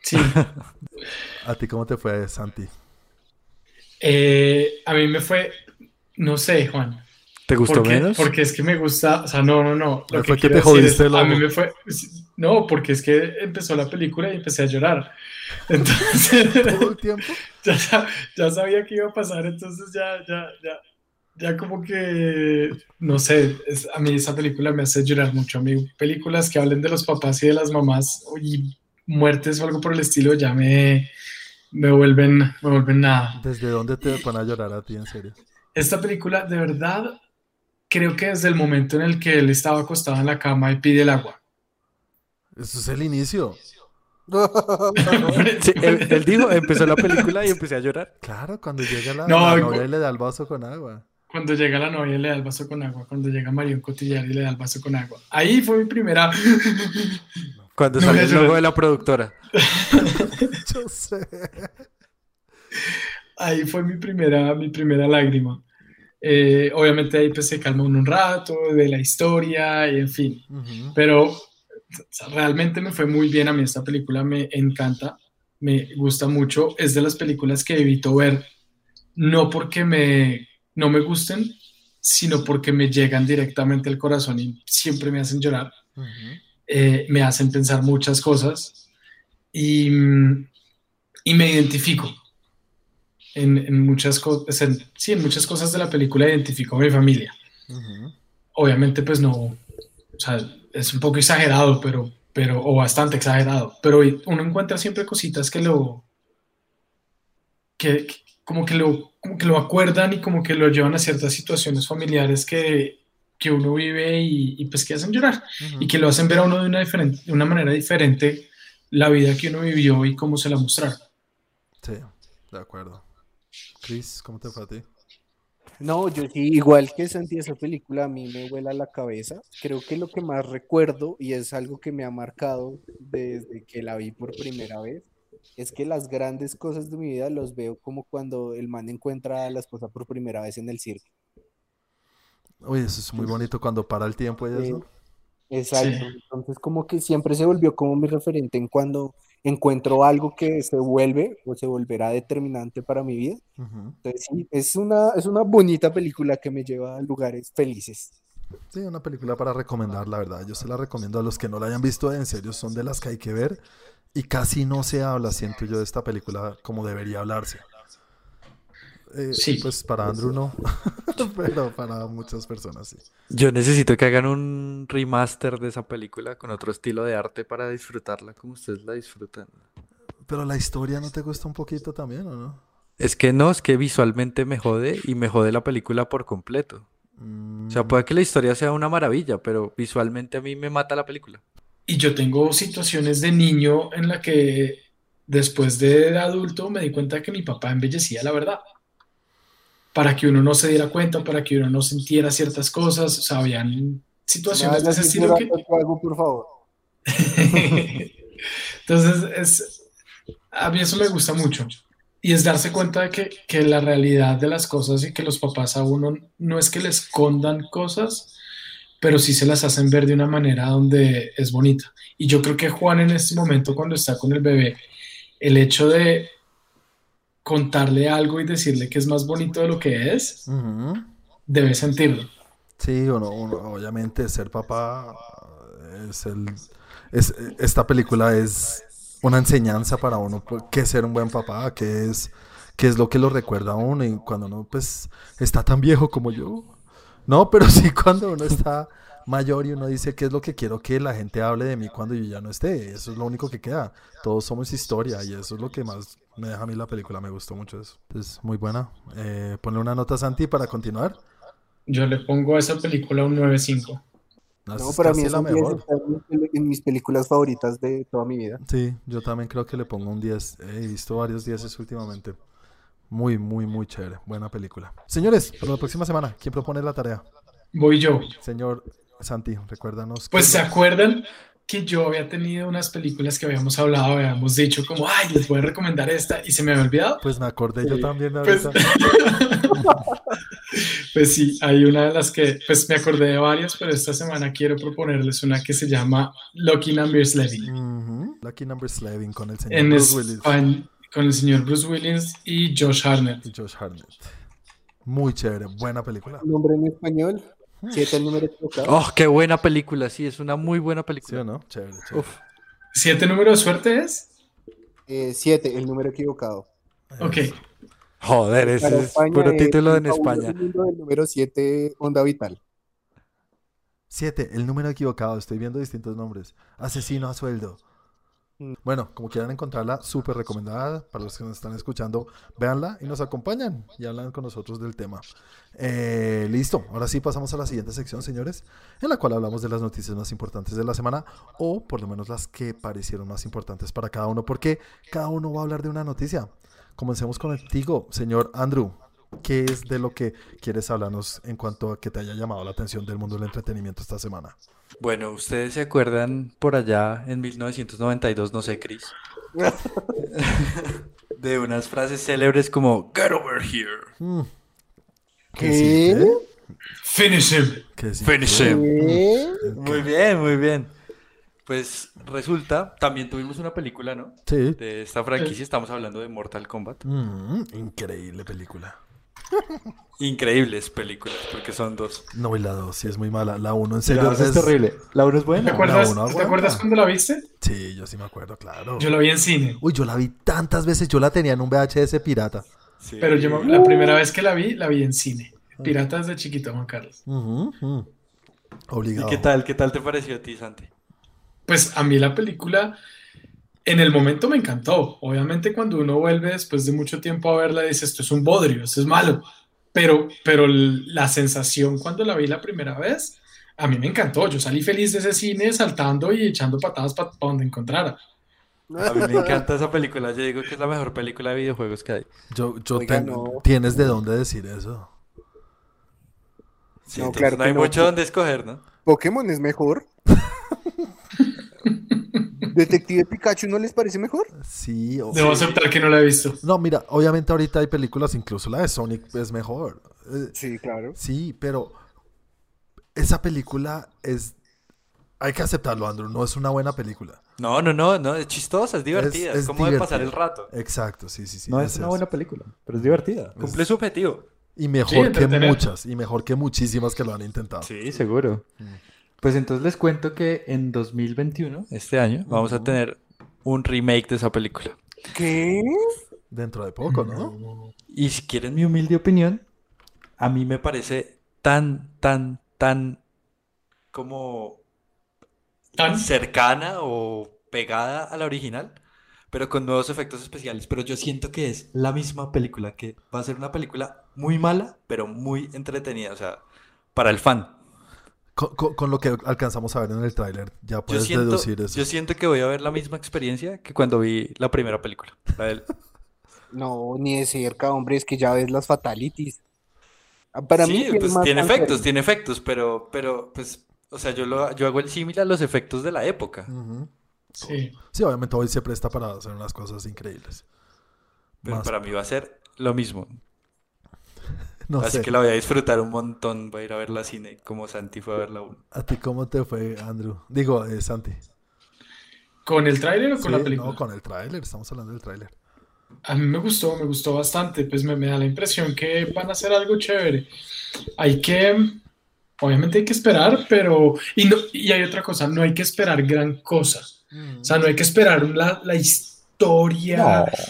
Sí. ¿A ti cómo te fue, Santi? Eh, a mí me fue, no sé, Juan. ¿Te gustó menos? Porque es que me gusta, o sea, no, no, no. Fue Lo que que te jodiste es, a mí me fue, no, porque es que empezó la película y empecé a llorar. Entonces, ¿Todo el tiempo? ya, ya sabía que iba a pasar, entonces ya, ya, ya, ya como que, no sé, es- a mí esa película me hace llorar mucho. A mí películas que hablen de los papás y de las mamás y muertes o algo por el estilo ya me, me vuelven, me vuelven nada. ¿Desde dónde te ponen a llorar a ti, en serio? Esta película, de verdad, creo que desde el momento en el que él estaba acostado en la cama y pide el agua. Eso es el inicio. Sí, él, él dijo, empezó la película y empecé a llorar. Claro, cuando llega la, No, la y novia y le da el vaso con agua. Cuando llega la novia y le da el vaso con agua, cuando llega Marion Cotillard y le da el vaso con agua. Ahí fue mi primera... Cuando No a el logo de la productora. Yo sé. Ahí fue mi primera, mi primera lágrima. Eh, obviamente ahí pues se calma uno un rato de la historia y en fin. Ujú. Pero o sea, realmente me fue muy bien a mí esta película, me encanta, me gusta mucho. Es de las películas que evito ver, no porque me, no me gusten, sino porque me llegan directamente al corazón y siempre me hacen llorar. Ujú. eh, me hacen pensar muchas cosas y, y me identifico. En, en muchas cosas, en- sí, en muchas cosas de la película identifico a mi familia. Obviamente, pues no, o sea, es un poco exagerado, pero, pero, o bastante exagerado, pero uno encuentra siempre cositas que lo, que, como que lo, como que lo acuerdan y como que lo llevan a ciertas situaciones familiares que, que uno vive y, y, pues que hacen llorar y que lo hacen ver a uno de una, diferente, de una manera diferente la vida que uno vivió y cómo se la mostraron. Sí, de acuerdo. Chris, ¿cómo te fue a ti? No, yo sí, igual que Santi, esa película a mí me vuela la cabeza. Creo que lo que más recuerdo, y es algo que me ha marcado desde que la vi por primera vez, es que las grandes cosas de mi vida los veo como cuando el man encuentra a la esposa por primera vez en el circo. Uy, eso es muy bonito cuando para el tiempo y Sí. eso. Exacto. Sí. Entonces como que siempre se volvió como mi referente en cuando encuentro algo que se vuelve o se volverá determinante para mi vida. Entonces sí, es una, es una bonita película que me lleva a lugares felices. Sí, una película para recomendar, la verdad. Yo se la recomiendo a los que no la hayan visto, en serio, son de las que hay que ver. Y casi no se habla, siento yo, de esta película como debería hablarse. Eh, Sí. Pues para Andrew no, pero para muchas personas sí. Yo necesito que hagan un remaster de esa película con otro estilo de arte para disfrutarla como ustedes la disfrutan. Pero la historia no te gusta un poquito también, ¿o no? Es que no, es que visualmente me jode y me jode la película por completo. O sea, Mm, puede que la historia sea una maravilla, pero visualmente a mí me mata la película. Y yo tengo situaciones de niño en la que después de adulto me di cuenta que mi papá embellecía la verdad. Para que uno no se diera cuenta, para que uno no sintiera ciertas cosas. O sea, habían situaciones de ese estilo que... algo, por favor. Entonces, es, a mí eso me gusta mucho. Y es darse cuenta de que, que la realidad de las cosas y que los papás a uno no es que le escondan cosas, pero sí se las hacen ver de una manera donde es bonita. Y yo creo que Juan en este momento, cuando está con el bebé, el hecho de contarle algo y decirle que es más bonito de lo que es, debe sentirlo. Sí, uno, uno, obviamente ser papá es el es, esta película es una enseñanza para uno pues, qué es ser un buen papá, qué es qué es lo que lo recuerda a uno y cuando uno pues está tan viejo como yo. No, pero sí cuando uno está mayor y uno dice qué es lo que quiero que la gente hable de mí cuando yo ya no esté. Eso es lo único que queda. Todos somos historia y eso es lo que más me deja a mí la película. Me gustó mucho eso. Es muy buena. Eh, ponle una nota a Santi para continuar. Yo le pongo a esa película un 9.5. No, No, para mí es la un 10, mejor. en mis- películas favoritas de toda mi vida. Sí, yo también creo que le pongo un 10. He visto varios 10 últimamente. Muy, muy, muy chévere. Buena película. Señores, para la próxima semana, ¿quién propone la tarea? Voy yo. Señor Santi, recuérdanos. Pues se acuerdan que yo había tenido unas películas que habíamos hablado, habíamos dicho como, ay, les voy a recomendar esta y se me había olvidado. Pues me acordé yo también Pues, ahorita. pues sí, hay una de las que, pues me acordé de varias, pero esta semana quiero proponerles una que se llama Lucky Number Slevin. Ujú. Lucky Number Slaving con el señor En Bruce Willis España, con el señor Bruce Willis y Josh Hartnett. y Josh Hartnett. Muy chévere, buena película. Nombre en español, siete el número equivocado. Oh, qué buena película, sí, es una muy buena ¿Sí película. o no? Chévere, chévere. Uf. ¿Siete número de suerte es? Eh, siete, el número equivocado. Ok. Joder, ese Para es España puro es título en el España. del número 7, Onda Vital. Siete, el número equivocado. Estoy viendo distintos nombres. Asesino a sueldo. Bueno, como quieran encontrarla, súper recomendada. Para los que nos están escuchando, véanla y nos acompañan y hablan con nosotros del tema. Eh, listo, ahora sí pasamos a la siguiente sección, señores, en la cual hablamos de las noticias más importantes de la semana o por lo menos las que parecieron más importantes para cada uno, porque cada uno va a hablar de una noticia. Comencemos contigo, señor Andrew. ¿qué es de lo que quieres hablarnos en cuanto a que te haya llamado la atención del mundo del entretenimiento esta semana? Bueno, ¿ustedes se acuerdan por allá en 1992, no sé, Chris? de unas frases célebres como Get over here. Mm, ¿Qué? Finish him. ¿Qué? Finish him. ¿Qué? Muy bien, muy bien. Pues resulta, también tuvimos una película, ¿no? Sí. De esta franquicia, estamos hablando de Mortal Kombat. Mm, increíble película. Increíbles películas, porque son dos. No, y la 2 sí es muy mala. La 1 en serio La 2 es terrible. La 1 es ¿Te buena. uno ¿te acuerdas cuando la viste? Sí, yo sí me acuerdo, claro. Yo la vi en cine. Uy, yo la vi tantas veces. Yo la tenía en un VHS pirata. Sí. Pero yo la primera vez que la vi, la vi en cine. Piratas de chiquito, Juan Carlos. Ujú. ¿Y Obligado. qué tal? ¿Qué tal te pareció a ti, Santi? Pues a mí la película en el momento me encantó. Obviamente cuando uno vuelve después de mucho tiempo a verla dice esto es un bodrio, esto es malo. Pero, pero la sensación cuando la vi la primera vez, a mí me encantó. Yo salí feliz de ese cine saltando y echando patadas para donde encontrara. A mí me encanta esa película. Yo digo que es la mejor película de videojuegos que hay. Yo, yo Oiga, tengo- no. ¿Tienes de dónde decir eso? Sí, No, claro no hay no. mucho donde escoger, ¿no? ¿Pokémon es mejor? ¿Detective Pikachu no les parece mejor? Sí. o- Debo aceptar que no la he visto. No, mira, obviamente ahorita hay películas, incluso la de Sonic es mejor. Eh, Sí, claro. sí, pero esa película es... Hay que aceptarlo, Andrew. No es una buena película. No, no, no, no, es chistosa, es divertida, es, es como de pasar el rato. Exacto, sí, sí, sí. No es una eso. buena película, pero es divertida. Cumple su objetivo. Y mejor Sí, que muchas, y mejor que muchísimas que lo han intentado. Sí, seguro. Pues entonces les cuento que en 2021, este año, vamos a tener un remake de esa película. ¿Qué? Dentro de poco, ¿no? Y si quieren mi humilde opinión, a mí me parece tan, tan, tan como ¿Tan? cercana o pegada a la original, pero con nuevos efectos especiales. Pero yo siento que es la misma película, que va a ser una película muy mala, pero muy entretenida, o sea, para el fan. Con, con- con lo que alcanzamos a ver en el tráiler, ya Yo puedes siento, deducir eso. yo siento que voy a ver la misma experiencia que cuando vi la primera película. la del- No, ni de cerca, hombre, es que ya ves las fatalities. Ah, Para mí Sí, pues más tiene efectos, tiene efectos, pero, pero, pues, o sea, yo, lo, yo hago el símil a los efectos de la época. Sí. Sí, obviamente hoy se presta para hacer unas cosas increíbles. Pero Más- para mí va a ser lo mismo. no Así sé. que la voy a disfrutar un montón. Voy a ir a ver la cine como Santi fue a ver la 1. ¿A ti cómo te fue, Andrew? Digo, eh, Santi. ¿Con el tráiler o con la película? no, con el tráiler, estamos hablando del tráiler. A mí me gustó, me gustó bastante, pues me, me da la impresión que van a hacer algo chévere. Hay que, obviamente hay que esperar, pero, y, no, y hay otra cosa, no hay que esperar gran cosa. O sea, no hay que esperar la, la historia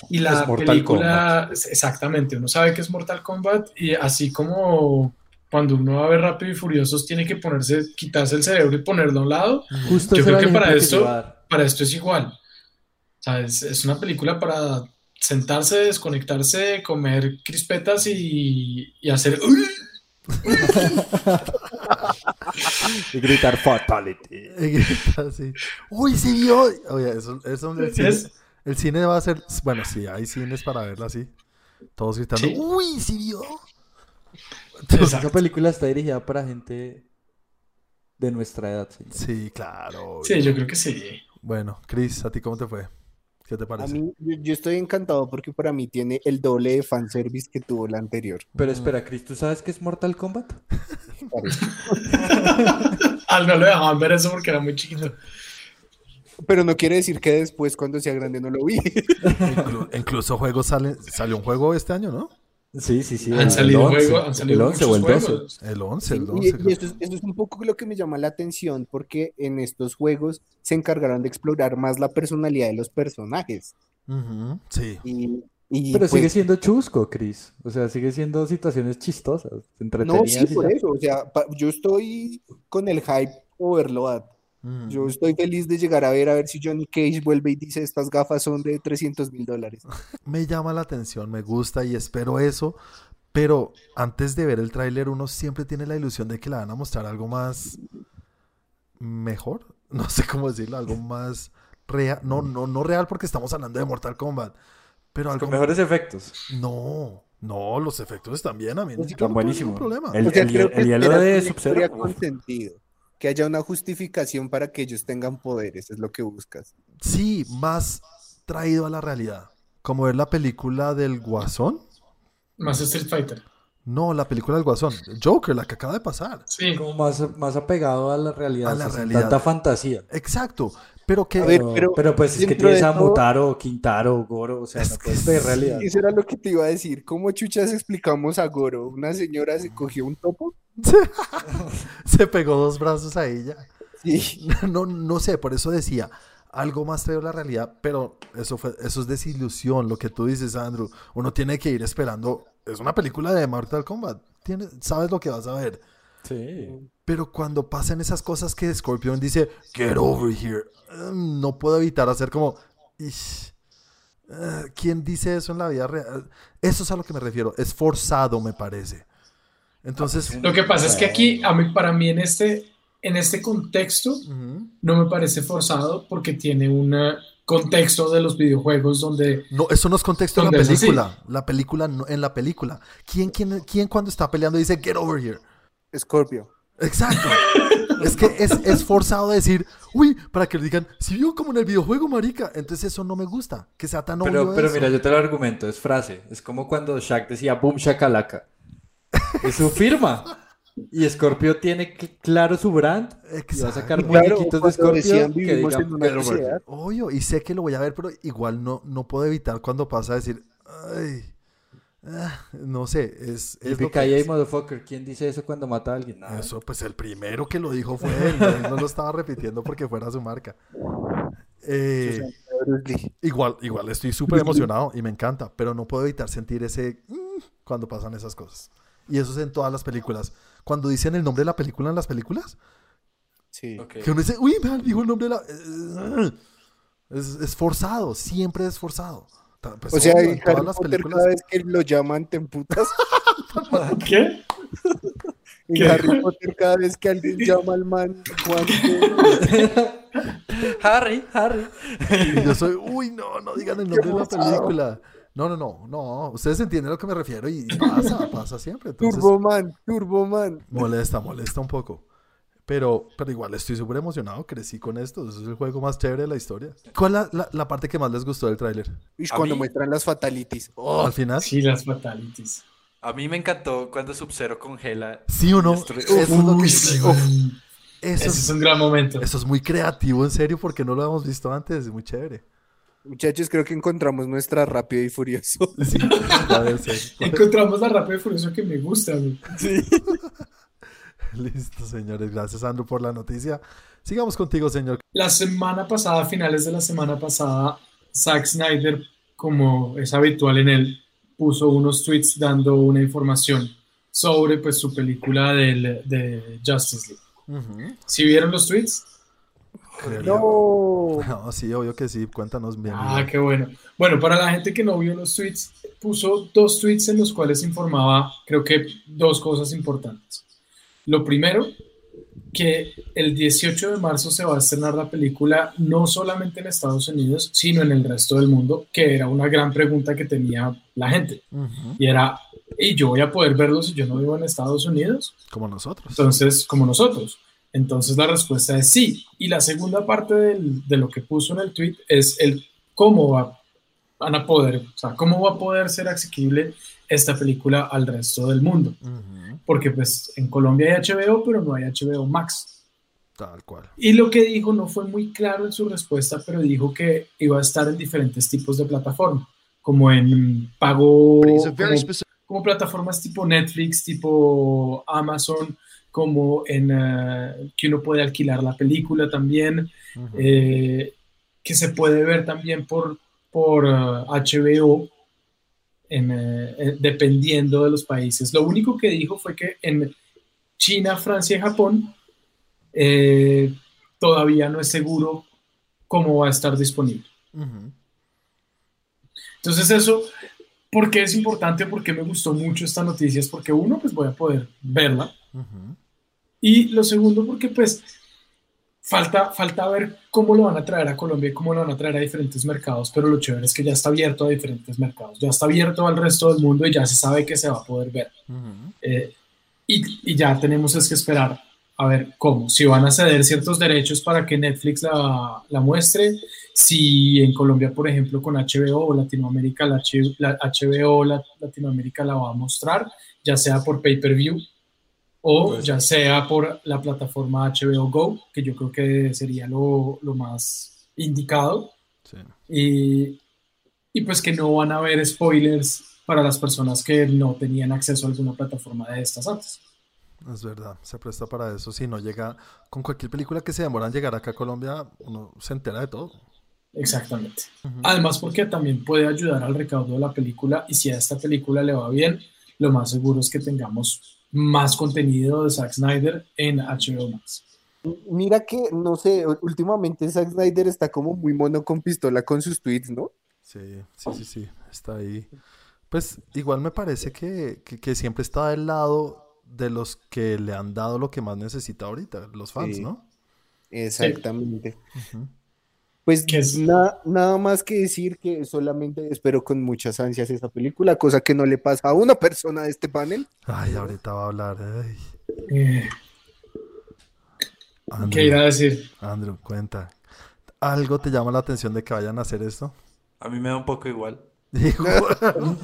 y la es Mortal película. Exactamente, uno sabe que es Mortal Kombat y así como cuando uno va a ver Rápido y Furiosos tiene que ponerse, quitarse el cerebro y ponerlo a un lado, Justo Yo creo que para esto- para esto es igual. O sea, es, es una película para sentarse, desconectarse, comer crispetas y, y hacer... Y gritar Fatality. Así. Uy, sí vio. Oye, eso, eso Es- el cine va a ser. Bueno, sí, hay cines para verla así. Todos gritando. Sí. Uy, sí vio. Esa película está dirigida para gente de nuestra edad. señor. Sí, claro. Sí, yo creo que sí. Bueno, Chris, ¿a ti cómo te fue? ¿Qué te A parece? mí, yo, yo estoy encantado porque para mí tiene el doble de fanservice que tuvo la anterior. Pero espera, Chris, ¿tú sabes qué es Mortal Kombat? Al no lo dejaban ver eso porque era muy chiquito. Pero no quiere decir que después, cuando sea grande, no lo vi. Inclu- incluso juegos salen. Salió un juego este año, ¿no? Sí, sí, sí. Han salido juegos, han salido muchos juegos. El 11, el Y, 11. y creo. esto es, esto es un poco lo que me llama la atención porque en estos juegos se encargaron de explorar más la personalidad de los personajes. Sí. Y, y, Pero sigue pues, siendo chusco, Chris. O sea, sigue siendo situaciones chistosas, No, entretenidas sí, y por ya. eso. O sea, pa- yo estoy con el hype overload. Ujú. Yo estoy feliz de llegar a ver a ver si Johnny Cage vuelve y dice estas gafas son de 300 mil dólares. me llama la atención, me gusta y espero eso. Pero antes de ver el tráiler, uno siempre tiene la ilusión de que le van a mostrar algo más mejor. No sé cómo decirlo, algo más real. No, no, no real porque estamos hablando de Mortal Kombat. Pero algo Con mejores efectos. No, No, los efectos están bien, a mí. Pues Están buenísimos. ningún problema. El- O sea, el- que el hielo de una Que haya una justificación para que ellos tengan poderes, es lo que buscas. Sí, más traído a la realidad. Como ver la película del Guasón. Más Street Fighter. No, la película del Guasón. Joker, la que acaba de pasar. Sí. Como más, más apegado a la realidad. A la o sea, sin realidad. Tanta fantasía. Exacto. Pero que. Ver, Pero, pues es que tienes a todo- Mutaro, Quintaro, Goro, o sea, Es no puedes pedir sí. realidad. Eso era lo que te iba a decir. ¿Cómo chuchas explicamos a Goro? ¿Una señora se cogió un topo? se pegó dos brazos a ella. Sí. No, no sé, por eso decía. Algo más a la realidad, pero eso fue, eso es desilusión, lo que tú dices, Andrew. Uno tiene que ir esperando. Es una película de Mortal Kombat. Tienes, sabes lo que vas a ver. Sí. Pero cuando pasan esas cosas que Scorpion dice, get over here, mm, no puedo evitar hacer como. Eh, ¿quién dice eso en la vida real? Eso es a lo que me refiero, es forzado, me parece. Entonces, Lo que pasa es que aquí, a mí, para mí, en este, en este contexto, no me parece forzado porque tiene un contexto de los videojuegos donde no, eso no es contexto de la película. La película, no- en la película. ¿Quién, quién, ¿Quién cuando está peleando dice, get over here? Scorpio. Exacto. es que es, es forzado decir, uy, para que le digan, si vio como en el videojuego, marica. Entonces eso no me gusta, que sea tan Pero, obvio pero eso. mira, yo te lo argumento, es frase. Es como cuando Shaq decía boom shakalaka. Es su firma. Y Scorpio tiene cl- claro su brand y va a Exacto. sacar Y claro, muñequitos de Scorpio decían que digan en una "Get over sociedad". it". Obvio, y sé que lo voy a ver, pero igual no, no puedo evitar cuando pasa a decir, ay, ah, no sé, es, es lo que Yippee-ki-yay, es. motherfucker. ¿Quién dice eso cuando mata a alguien? Nada. Eso, pues el primero que lo dijo fue él, no, él no lo estaba repitiendo porque fuera su marca. Eh, igual, igual estoy súper emocionado y me encanta, pero no puedo evitar sentir ese mm, cuando pasan esas cosas. Y eso es en todas las películas. Cuando dicen el nombre de la película en las películas, Sí. Que uno dice, uy, vean, dijo el nombre de la... Es, es forzado, siempre es forzado. Pues, O sea, en Harry Potter cada vez que lo llaman te emputas. ¿Qué? ¿Qué? Harry Potter cada vez que alguien llama al man Juan, Harry, Harry. Y yo soy, uy, no, no digan el nombre de la película. No, no, no, no. Ustedes entienden a lo que me refiero y pasa, pasa siempre. Entonces, Turboman, Turboman. molesta, molesta un poco. Pero, pero igual estoy súper emocionado, crecí con esto. Eso es el juego más chévere de la historia. ¿Cuál es la, la- la parte que más les gustó del tráiler? Uy, ¿A cuando mí? muestran las fatalities. Al final, Sí, las fatalities. A mí me encantó cuando Sub-Zero congela. ¿sí o no? Destruye- Eso es lo que sí, uf, Eso Ese es es, un gran momento. eso es muy creativo, en serio, porque no lo habíamos visto antes. Es muy chévere. Muchachos, creo que encontramos nuestra Rápido y Furioso. Sí. Encontramos la Rápido y Furioso que me gusta. güey. Listo, señores. Gracias, Andrew, por la noticia. Sigamos contigo, señor. La semana pasada, a finales de la semana pasada, Zack Snyder, como es habitual en él, puso unos tweets dando una información sobre pues, su película del- de Justice League. ¿Sí vieron los tweets? No. No, sí, obvio que sí. Cuéntanos bien. Ah, qué bueno. Bueno, para la gente que no vio los tweets, puso dos tweets en los cuales informaba, creo que dos cosas importantes. Lo primero, que el 18 de marzo se va a estrenar la película no solamente en Estados Unidos, sino en el resto del mundo, que era una gran pregunta que tenía la gente. Y era, ¿y yo voy a poder verlo si yo no vivo en Estados Unidos? Como nosotros. Entonces, como nosotros. Entonces la respuesta es sí. Y la segunda parte del- de lo que puso en el tweet es el cómo va, van a poder, o sea, cómo va a poder ser asequible esta película al resto del mundo. Porque pues en Colombia hay HBO, pero no hay HBO Max. Tal cual. Y lo que dijo no fue muy claro en su respuesta, pero dijo que iba a estar en diferentes tipos de plataforma, como en pago, como, como plataformas tipo Netflix, tipo Amazon, como en eh, que uno puede alquilar la película también, eh, que se puede ver también por, por HBO, en, eh, eh, dependiendo de los países. Lo único que dijo fue que en China, Francia y Japón eh, todavía no es seguro cómo va a estar disponible. Entonces eso, ¿por qué es importante? Porque me gustó mucho esta noticia, es porque uno, pues voy a poder verla. Ujú. Y lo segundo, porque pues falta, falta ver cómo lo van a traer a Colombia y cómo lo van a traer a diferentes mercados, pero lo chévere es que ya está abierto a diferentes mercados, ya está abierto al resto del mundo y ya se sabe que se va a poder ver. Ujú. Eh, y, y ya tenemos es que esperar a ver cómo, si van a ceder ciertos derechos para que Netflix la, la muestre, si en Colombia, por ejemplo, con HBO o Latinoamérica, la, la HBO la- Latinoamérica la va a mostrar, ya sea por pay-per-view o Pues- ya sea por la plataforma HBO Go, que yo creo que sería lo, lo más indicado. Sí. Y, y pues que no van a haber spoilers para las personas que no tenían acceso a alguna plataforma de estas antes. Es verdad, se presta para eso. Si no llega con cualquier película que se demora en llegar acá a Colombia, uno se entera de todo. Exactamente. Además porque también puede ayudar al recaudo de la película y si a esta película le va bien, lo más seguro es que tengamos más contenido de Zack Snyder en HBO Max. Mira que, no sé, últimamente Zack Snyder está como muy mono con pistola con sus tweets, ¿no? Sí, sí, sí, sí, está ahí. Pues igual me parece que, que, que siempre está del lado de los que le han dado lo que más necesita ahorita, los fans, Sí. ¿no? Exactamente. Pues na- nada más que decir que solamente espero con muchas ansias esa película, cosa que no le pasa a una persona de este panel. Ay, ahorita va a hablar. ay. Eh, Andrew, ¿Qué irá a decir? Andrew, cuenta. ¿Algo te llama la atención de que vayan a hacer esto? A mí me da un poco igual.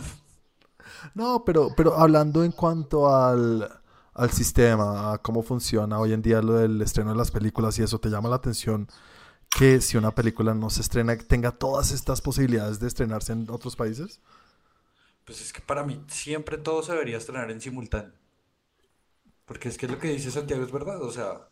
No, pero, pero hablando en cuanto al, al sistema, a cómo funciona hoy en día lo del estreno de las películas y eso, ¿te llama la atención que si una película no se estrena, tenga todas estas posibilidades de estrenarse en otros países? Pues es que para mí siempre todo se debería estrenar en simultáneo. Porque es que lo que dice Santiago es verdad. O sea,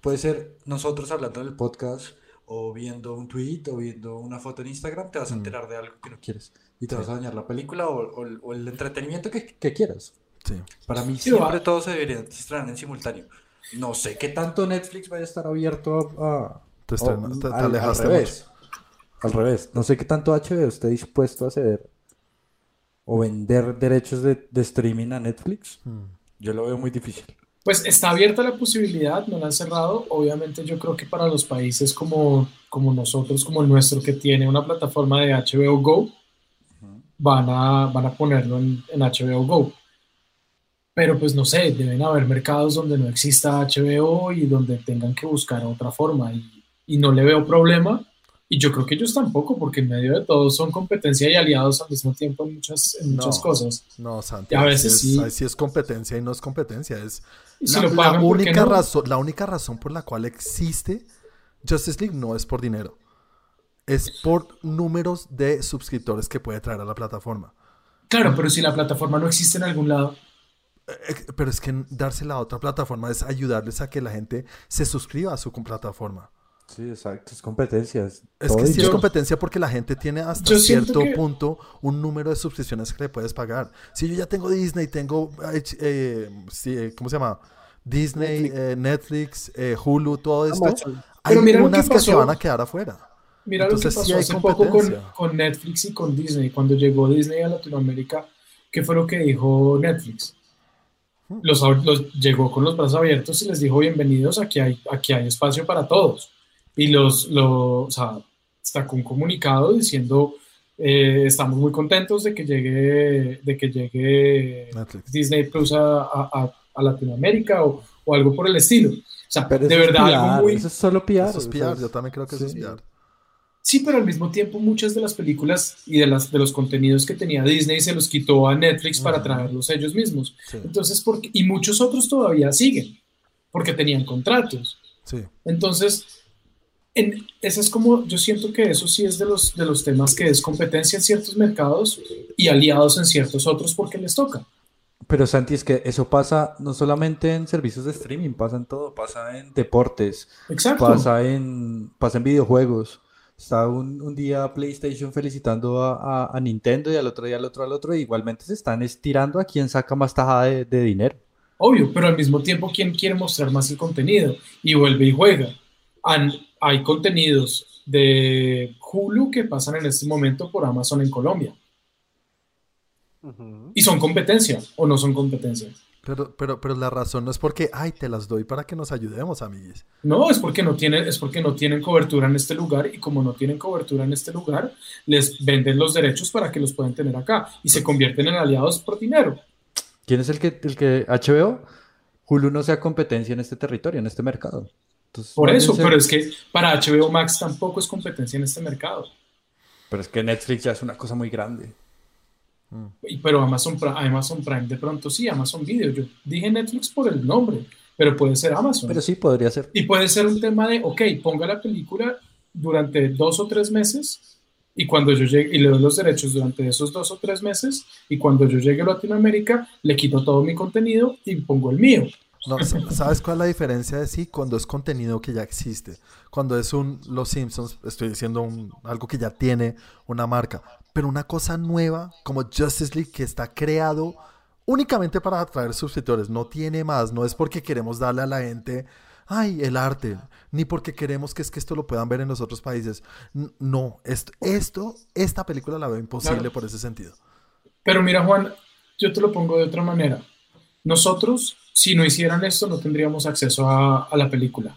puede ser nosotros hablando en el podcast o viendo un tweet o viendo una foto en Instagram, te vas a Mm. enterar de algo que no quieres. Y te vas a dañar la película o, o el- o el entretenimiento que, que quieras. Sí. Para mí Sí, siempre va. todo se debería estrenar en simultáneo. No sé qué tanto Netflix vaya a estar abierto a... o te- te al, revés. Al revés. No sé qué tanto HBO esté dispuesto a ceder o vender derechos de, de streaming a Netflix. mucho. Mm. Yo lo veo muy difícil. Pues está abierta la posibilidad, no la han cerrado. Obviamente yo creo que para los países como, como nosotros, como el nuestro, que tiene una plataforma de HBO Go, van a, van a ponerlo en, en HBO Go. Pero pues no sé, deben haber mercados donde no exista HBO y donde tengan que buscar otra forma. Y, y no le veo problema. Y yo creo que ellos tampoco, porque en medio de todo son competencia y aliados al mismo tiempo en muchas, en muchas No. cosas. No, Santi, Y a veces sí ahí sí es competencia y no es competencia. Es si la, la pagan, ¿por qué única no? razón, la única razón por la cual existe Justice League no es por dinero. Es por números de suscriptores que puede traer a la plataforma. Claro, pero si la plataforma no existe en algún lado, Eh, Pero es que dársela a otra plataforma es ayudarles a que la gente se suscriba a su plataforma. Sí, exacto. Es competencia. Es, que sí es competencia porque la gente tiene hasta cierto que- punto un número de suscripciones que le puedes pagar. Si yo ya tengo Disney, tengo, eh, sí, eh, ¿cómo se llama? Disney, Netflix. eh, Netflix, eh, Hulu, todo esto. Amazon. Hay Pero que unas que, se van a quedar afuera. Mira Entonces, lo que sí pasó hay hace poco con, con Netflix y con Disney. Cuando llegó Disney a Latinoamérica, ¿qué fue lo que dijo Netflix? Hmm. Los, los- llegó con los brazos abiertos y les dijo, bienvenidos, aquí hay, aquí hay espacio para todos. Y los, los, o sea, sacó un comunicado diciendo, eh, estamos muy contentos de que llegue, de que llegue Netflix. Disney Plus a, a- a- Latinoamérica o, o algo por el estilo. O sea, Pero de es verdad, PR, algo muy... Eso es solo PR. Eso es PR, yo también creo que eso es sí. PR. Sí, pero al mismo tiempo muchas de las películas y de, las, de los contenidos que tenía Disney se los quitó a Netflix para Ujú. traerlos ellos mismos. Sí, Entonces, porque, y muchos otros todavía siguen, porque tenían contratos. sí. Entonces, en, ese es como, yo siento que eso sí es de los, de los temas que es competencia en ciertos mercados y aliados en ciertos otros porque les toca. Pero Santi, es que eso pasa no solamente en servicios de streaming, pasa en todo, pasa en deportes, Exacto. pasa en, pasa en videojuegos. Está un, un día PlayStation felicitando a, a- a Nintendo y al otro día al otro al otro, e igualmente se están estirando a quien saca más tajada de, de dinero. Obvio, pero al mismo tiempo, ¿quién quiere mostrar más el contenido? Y vuelve y juega. Han- hay contenidos de Hulu que pasan en este momento por Amazon en Colombia. ¿Y son competencia o no son competencia? Pero, pero, pero la razón no es porque, ay, te las doy para que nos ayudemos, amiguis. No, es porque no tienen, es porque no tienen cobertura en este lugar y como no tienen cobertura en este lugar, les venden los derechos para que los puedan tener acá y se convierten en aliados por dinero. ¿Quién es el que, el que HBO? Hulu no sea competencia en este territorio, en este mercado. Entonces, Por eso, pero es que para HBO Max tampoco es competencia en este mercado. Pero es que Netflix ya es una cosa muy grande. Y- Pero Amazon, Amazon Prime de pronto sí, Amazon Video. Yo dije Netflix por el nombre, pero puede ser Amazon. Pero sí, podría ser. Y puede ser un tema de, ok, ponga la película durante dos o tres meses y cuando yo llegue y le doy los derechos durante esos dos o tres meses y cuando yo llegue a Latinoamérica le quito todo mi contenido y pongo el mío. No, sa- ¿Sabes cuál es la diferencia de sí? Cuando es contenido que ya existe. Cuando es un Los Simpsons, estoy diciendo un- algo que ya tiene una marca. Pero una cosa nueva como Justice League que está creado únicamente para atraer suscriptores. No tiene más. No es porque queremos darle a la gente, ay, el arte. Ni porque queremos que es que esto lo puedan ver en los otros países. No, esto, esto esta película la veo imposible Claro. por ese sentido. Pero mira, Juan, yo te lo pongo de otra manera. Nosotros, si no hicieran esto, no tendríamos acceso a, a la película.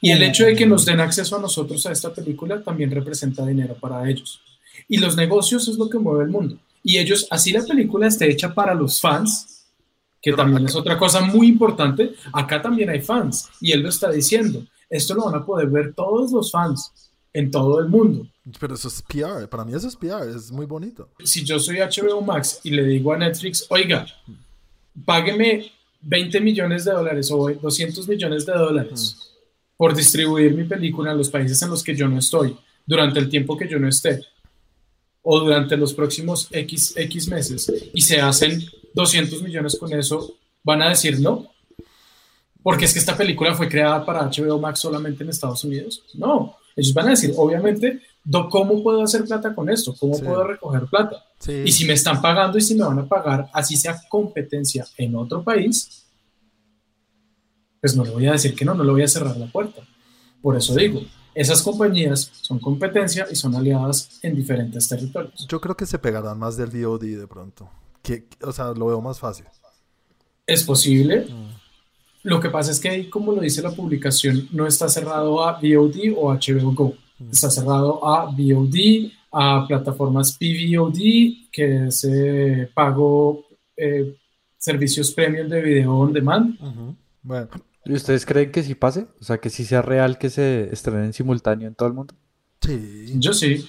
Y el hecho de que nos den acceso a nosotros a esta película también representa dinero para ellos. Y los negocios es lo que mueve el mundo. Y ellos, así la película esté hecha para los fans, que también es otra cosa muy importante, acá también hay fans. Y él lo está diciendo. Esto lo van a poder ver todos los fans en todo el mundo. Pero eso es PR. Para mí eso es PR. Es muy bonito. si yo soy HBO Max y le digo a Netflix, oiga, págueme 20 millones de dólares o 200 millones de dólares por distribuir mi película en los países en los que yo no estoy, durante el tiempo que yo no esté, o durante los próximos X, X meses, y se hacen 200 millones con eso, van a decir no. Porque es que esta película fue creada para HBO Max solamente en Estados Unidos. No, ellos van a decir, obviamente, ¿cómo puedo hacer plata con esto? ¿Cómo Sí. puedo recoger plata? Sí. Y si me están pagando y si me van a pagar, así sea competencia en otro país, pues no le voy a decir que no, no le voy a cerrar la puerta. Por eso digo, esas compañías son competencia y son aliadas en diferentes territorios. Yo creo que se pegarán más del VOD de pronto. Que, o sea, lo veo más fácil. Es posible. Lo que pasa es que ahí, como lo dice la publicación, no está cerrado a VOD o HBO Go. Está cerrado a VOD, a plataformas PVOD, que es eh, pago eh, servicios premium de video on demand. Bueno, ¿Y ustedes creen que sí pase? O sea, que sí sea real que se estrenen simultáneo en todo el mundo. sí. Yo sí.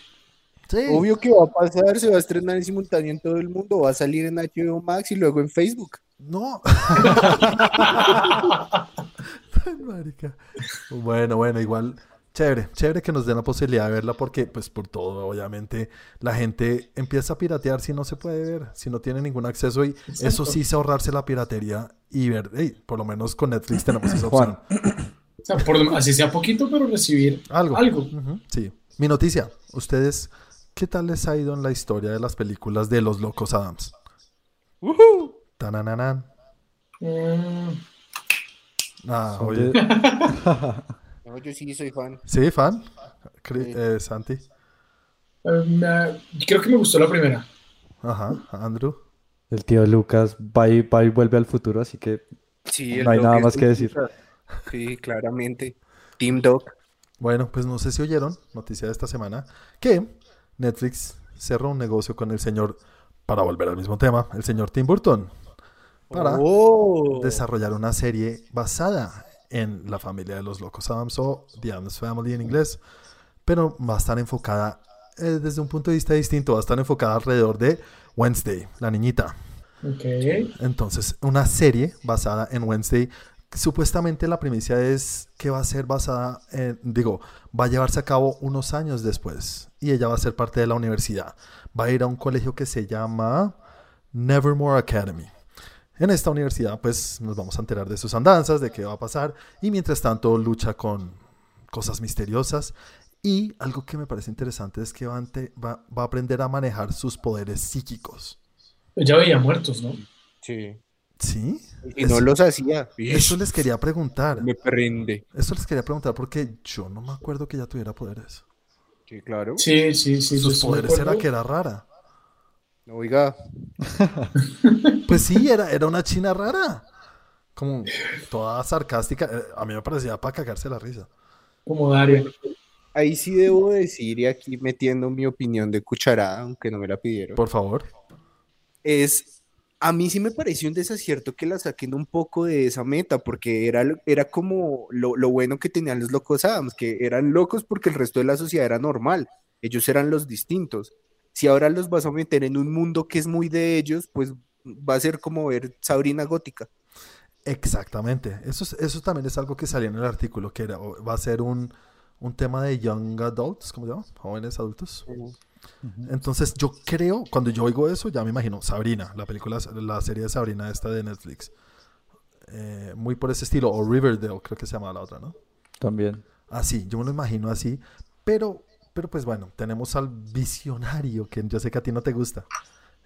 Sí. Obvio que va a pasar, se va a estrenar en simultáneo en todo el mundo, va a salir en HBO Max y luego en Facebook. No. Tan marica. Bueno, bueno, igual. Chévere, chévere que nos den la posibilidad de verla porque, pues, por todo, obviamente, la gente empieza a piratear si no se puede ver, si no tiene ningún acceso y eso sí es ahorrarse la piratería y ver, hey, por lo menos con Netflix tenemos esa opción. O sea, por lo- así sea poquito, pero recibir Algo. algo. Ujú, Sí. Mi noticia, ustedes, ¿qué tal les ha ido en la historia de las películas de los locos Adams? Tanananan. Mm, Ah, Son oye. de- No, yo sí soy fan. Sí, fan. Sí. eh, Santi. eh, me- creo que me gustó la primera. Ajá, Andrew. El tío Lucas va y, va y vuelve al futuro, así que Sí, No hay nada más que decir. Sí, claramente. Team Doc. Bueno, pues no sé si oyeron, noticia de esta semana, que Netflix cerró un negocio con el señor, para volver al mismo tema, el señor Tim Burton, para Oh. desarrollar una serie basada en la familia de los locos Adams o The Addams Family en inglés, pero va a estar enfocada eh, desde un punto de vista distinto, va a estar enfocada alrededor de Wednesday, la niñita. Ok. Entonces, una serie basada en Wednesday. Supuestamente la primicia es que va a ser basada en, digo, va a llevarse a cabo unos años después y ella va a ser parte de la universidad. Va a ir a un colegio que se llama Nevermore Academy. En esta universidad, pues nos vamos a enterar de sus andanzas, de qué va a pasar y mientras tanto lucha con cosas misteriosas. Y algo que me parece interesante es que va ante- va- va a aprender a manejar sus poderes psíquicos. Ya veía muertos, ¿no? Sí. ¿Sí? Y no los hacía. Eso les quería preguntar. Me prende. Eso les quería preguntar porque yo no me acuerdo que ella tuviera poderes. Sí, claro. Sí, sí, sí. Sus poderes era que era rara. Oiga, Pues sí, era, era una china rara. Como toda sarcástica. Eh, A mí me parecía para cagarse la risa. Como Daria. ahí sí debo decir, y aquí metiendo mi opinión de cucharada, aunque no me la pidieron, Por favor. es, a mí sí me pareció un desacierto que la saquen un poco de esa meta, porque era, era como lo, lo bueno que tenían los locos Adams, que eran locos porque el resto de la sociedad era normal, ellos eran los distintos. Si ahora los vas a meter en un mundo que es muy de ellos, pues va a ser como ver Sabrina Gótica. Exactamente. Eso, es- eso también es algo que salía en el artículo, que era, va a ser un, un tema de young adults, ¿cómo se llama? Jóvenes adultos. Entonces yo creo, cuando yo oigo eso, ya me imagino Sabrina, la película, la serie de Sabrina esta de Netflix. Eh, muy por ese estilo, o Riverdale, creo que se llama la otra, ¿no? También. Así, yo me lo imagino así, pero, pero pues bueno, tenemos al visionario, que yo sé que a ti no te gusta,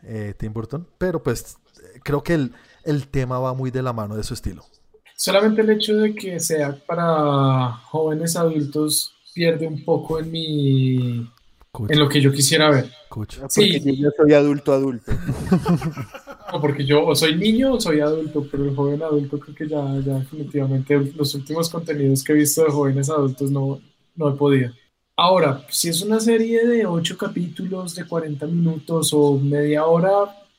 eh, Tim Burton, pero pues creo que el, el tema va muy de la mano de su estilo. Solamente el hecho de que sea para jóvenes adultos pierde un poco en mi en lo que yo quisiera ver. cuch. Porque Sí. yo ya soy adulto adulto. No, porque yo o soy niño o soy adulto, pero el joven adulto creo que ya, ya definitivamente los últimos contenidos que he visto de jóvenes adultos no, no he podido. Ahora, si es una serie de 8 capítulos de 40 minutos o media hora,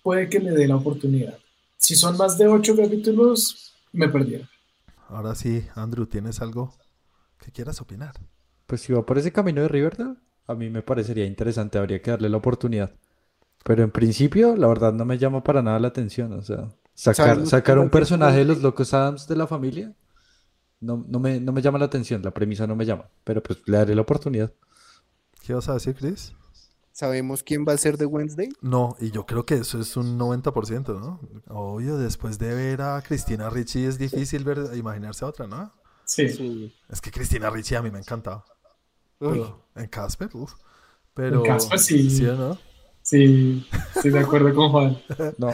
puede que le dé la oportunidad. Si son más de 8 capítulos, me perdieron. Ahora sí, Andrew, ¿tienes algo que quieras opinar? Pues si va por ese camino de Riverdale, a mí me parecería interesante, habría que darle la oportunidad. Pero en principio, la verdad no me llama para nada la atención. O sea, sacar, ¿Sabes sacar lo un personaje de los Locos Adams de la familia, no, no me, no me llama la atención, la premisa no me llama. Pero pues le daré la oportunidad. ¿Qué vas a decir, Chris? ¿Sabemos quién va a ser de Wednesday? No, y yo creo que eso es un 90%, ¿no? Obvio, después de ver a Cristina Ricci es difícil ver, imaginarse a otra, ¿no? Sí. Sí. Es que Cristina Ricci a mí me encantaba. En Casper, uff. Pero, En Casper, sí. ¿sí o no? Sí, estoy de acuerdo con Juan. No,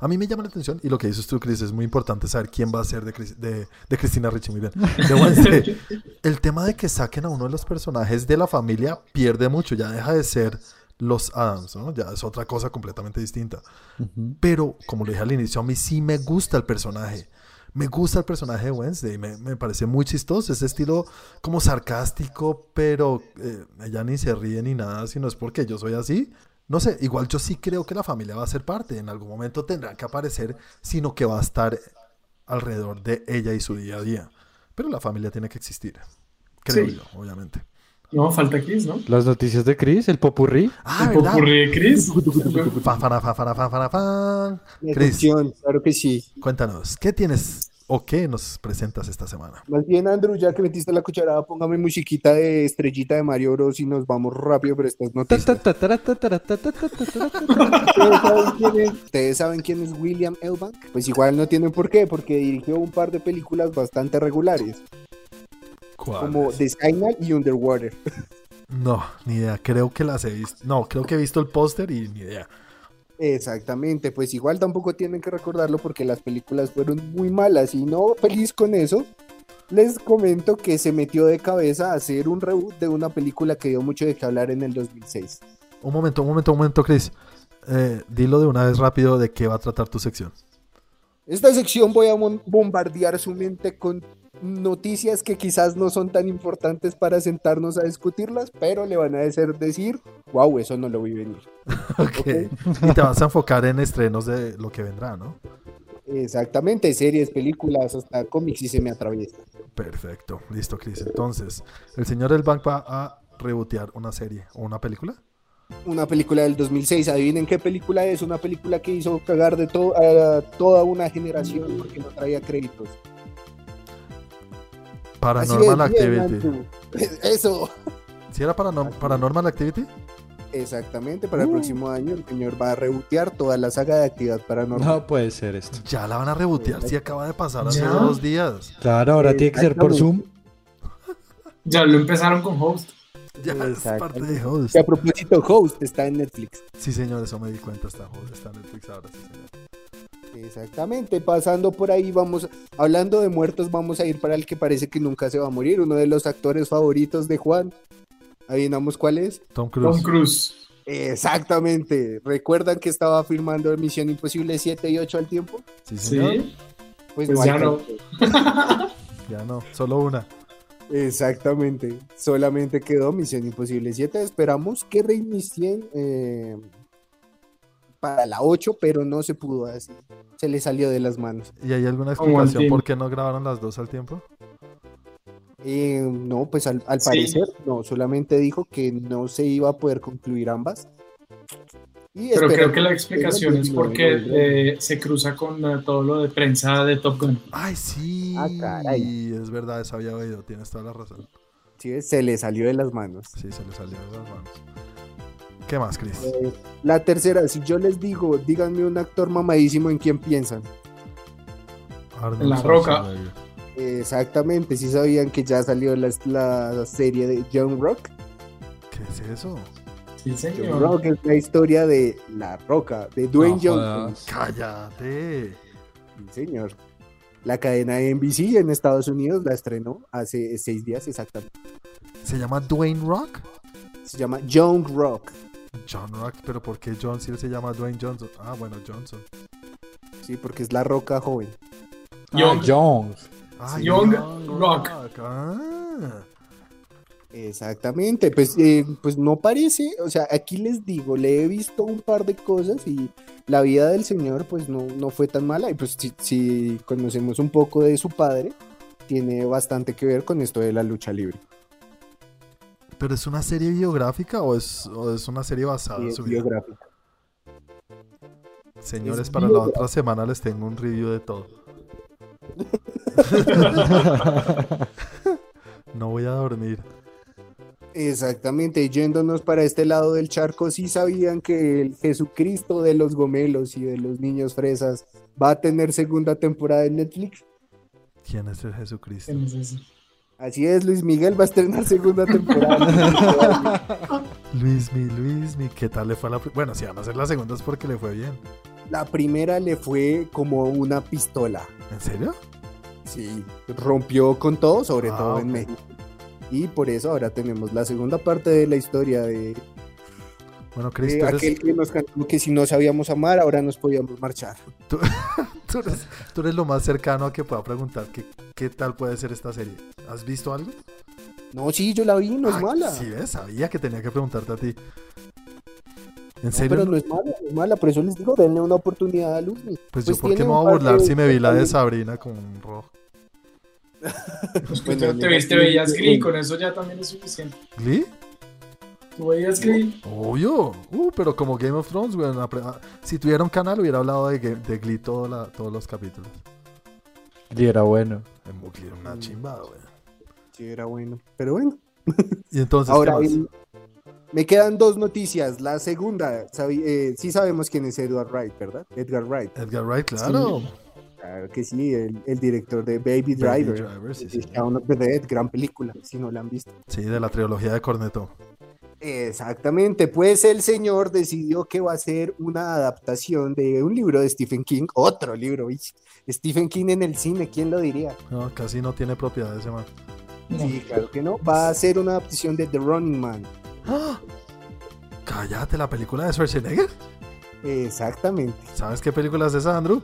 A mí me llama la atención, y lo que dices tú, Chris, es muy importante saber quién va a ser de, Cris- de, de Cristina Ricci, muy bien. De Wednesday. El tema de que saquen a uno de los personajes de la familia pierde mucho, ya deja de ser los Adams, ¿no? Ya es otra cosa completamente distinta. Pero, como lo dije al inicio, a mí sí me gusta el personaje. Me gusta el personaje de Wednesday, me, me parece muy chistoso, ese estilo como sarcástico, pero eh, ella ni se ríe ni nada, sino es porque yo soy así. No sé, igual yo sí creo que la familia va a ser parte, en algún momento tendrá que aparecer, sino que va a estar alrededor de ella y su día a día. Pero la familia tiene que existir, creo Sí. yo, obviamente. No, falta Chris, ¿no? las noticias de Chris, el popurrí. Ah, ¿El ¿verdad? popurrí de Chris? Fan, fan, fan, fan, fan, fan, fan. la Chris. claro que sí. Cuéntanos, ¿qué tienes o qué nos presentas esta semana? Más bien, Andrew, ya que metiste la cucharada, póngame musiquita de estrellita de Mario Bros y nos vamos rápido por estas noticias. ¿Ustedes saben quién es William Elbank? Pues igual no tienen por qué, porque dirigió un par de películas bastante regulares. Como The Signal y Underwater. No, ni idea. Creo que las he visto. No, creo que he visto el póster y ni idea. Exactamente, pues igual tampoco tienen que recordarlo porque las películas fueron muy malas y no feliz con eso. Les comento que se metió de cabeza a hacer un reboot de una película que dio mucho de qué hablar en el 2006. Un momento, un momento, un momento, Chris. Eh, dilo de una vez rápido de qué va a tratar tu sección. Esta sección voy a bombardear su mente con noticias que quizás no son tan importantes para sentarnos a discutirlas, pero le van a hacer decir, wow, eso no lo vi venir. Ok. Y te vas a enfocar en estrenos de lo que vendrá, ¿no? Exactamente, series, películas, hasta cómics y se me atraviesa. Perfecto. Listo, Chris. Entonces, el señor del bank va a rebotear una serie o una película. Una película del 2006, adivinen qué película es, una película que hizo cagar de to- a toda una generación porque no traía créditos. Paranormal Activity. Eso. ¿Sí era Paranorm- Paranormal Activity? Exactamente, para el próximo año el señor va a rebotear toda la saga de actividad paranormal. No puede ser esto. Ya la van a rebotear. Sí, acaba de pasar hace ¿Ya? dos días. Claro, ahora tiene que ser por Zoom. Ya lo empezaron con Host. Ya es Exacto. parte de Host. Que a propósito, Host está en Netflix. Sí, señor, eso me di cuenta. Está Host, está en Netflix ahora, sí, señor. Exactamente, pasando por ahí vamos, hablando de muertos, vamos a ir para el que parece que nunca se va a morir, uno de los actores favoritos de Juan. Adivinamos cuál es. Tom Cruise. Tom Cruise. Exactamente. ¿Recuerdan que estaba firmando Misión Imposible 7 y 8 al tiempo? Sí, señor. Sí. Pues, Pues no ya no. Ya no, solo una. Exactamente. Solamente quedó Misión Imposible 7. Esperamos que reinicien eh, para la 8, pero no se pudo así. Se le salió de las manos. ¿Y hay alguna explicación por qué no grabaron las dos al tiempo? Eh, no, pues al, al Sí. parecer, no, solamente dijo que no se iba a poder concluir ambas. Y Pero creo que la explicación es porque eh, se cruza con eh, todo lo de prensa de Top Gun. Ay, sí. Ah, caray. Es verdad, eso había oído. Tienes toda la razón. Sí, se le salió de las manos. Sí, se le salió de las manos. ¿Qué más, Chris? Eh, la tercera, si yo les digo, díganme un actor mamadísimo en quién piensan. Arnold La Roca. Exactamente, si sabían que ya salió la, la serie de John Rock. ¿Qué es eso? Sí, John señor. Rock es la historia de La Roca, de Dwayne No Johnson. Cállate. Sí, señor. La cadena de NBC en Estados Unidos la estrenó hace seis días exactamente. ¿Se llama Dwayne Rock? Se llama John Rock. John Rock, pero ¿por qué John si él se llama Dwayne Johnson? Ah, bueno, Johnson. Sí, porque es la roca joven. Young. Ah, Jones. Ah, Young Rock. Ah. Exactamente, pues, eh, pues no parece, o sea, aquí les digo, le he visto un par de cosas y la vida del señor pues no, no fue tan mala y pues si, si conocemos un poco de su padre, tiene bastante que ver con esto de la lucha libre. ¿Pero es una serie biográfica o es, o es una serie basada en su vida? biográfica. Señores, es para la biográfica. otra semana les tengo un review de todo. no voy a dormir. Exactamente, yéndonos para este lado del charco, sí sabían que el Jesucristo de los gomelos y de los niños fresas va a tener segunda temporada en Netflix. ¿Quién es el Jesucristo? ¿Quién es ese? Así es, Luis Miguel va a estrenar segunda temporada. Luismi, Luismi, ¿qué tal le fue a la Bueno, si van a hacer la segunda es porque le fue bien. La primera le fue como una pistola. ¿En serio? Sí, rompió con todo, sobre Ah, todo en México. Y por eso ahora tenemos la segunda parte de la historia de, Bueno, Chris, tú eres, aquel que nos cantó que si no sabíamos amar, ahora nos podíamos marchar. tú eres- tú eres lo más cercano a que pueda preguntar qué, qué tal puede ser esta serie. ¿Has visto algo? No, sí, yo la vi, no es Ah, mala. Sí, ves, sabía que tenía que preguntarte a ti. ¿En No, serio? pero no es mala, no es mala, por eso les digo, denle una oportunidad a Luis. Pues, yo, pues ¿por qué me voy a burlar de- si me vi la de Sabrina con un rojo? Pues que Bueno, te, te sí, veías. Glee, con eso ya también es suficiente. ¿Glee? Glee. Obvio. Uh, pero como Game of Thrones, güey. ah, Si tuviera un canal, hubiera hablado de, de Glee todo la- todos los capítulos. Y era bueno. En Glee era una Mm. chimba, güey. Sí, era bueno. Pero bueno, Y entonces, ahora ¿qué más? el- me quedan dos noticias. La segunda, eh, sí sabemos quién es Edward Wright, ¿verdad? Edgar Wright. Edgar Wright, claro. Claro que sí, el, el director de Baby Baby Driver. Driver, sí, sí. Shaun of the Dead, gran película, si no la han visto. Sí, de la trilogía de Corneto. Exactamente, pues el señor decidió que va a ser una adaptación de un libro de Stephen King, otro libro. Stephen King en el cine, ¿quién lo diría? No, casi no tiene propiedad ese man. Sí, claro que no. Va a ser una adaptación de The Running Man. ¡Ah! Cállate, la película de Schwarzenegger. Exactamente. ¿Sabes qué película es esa, Andrew?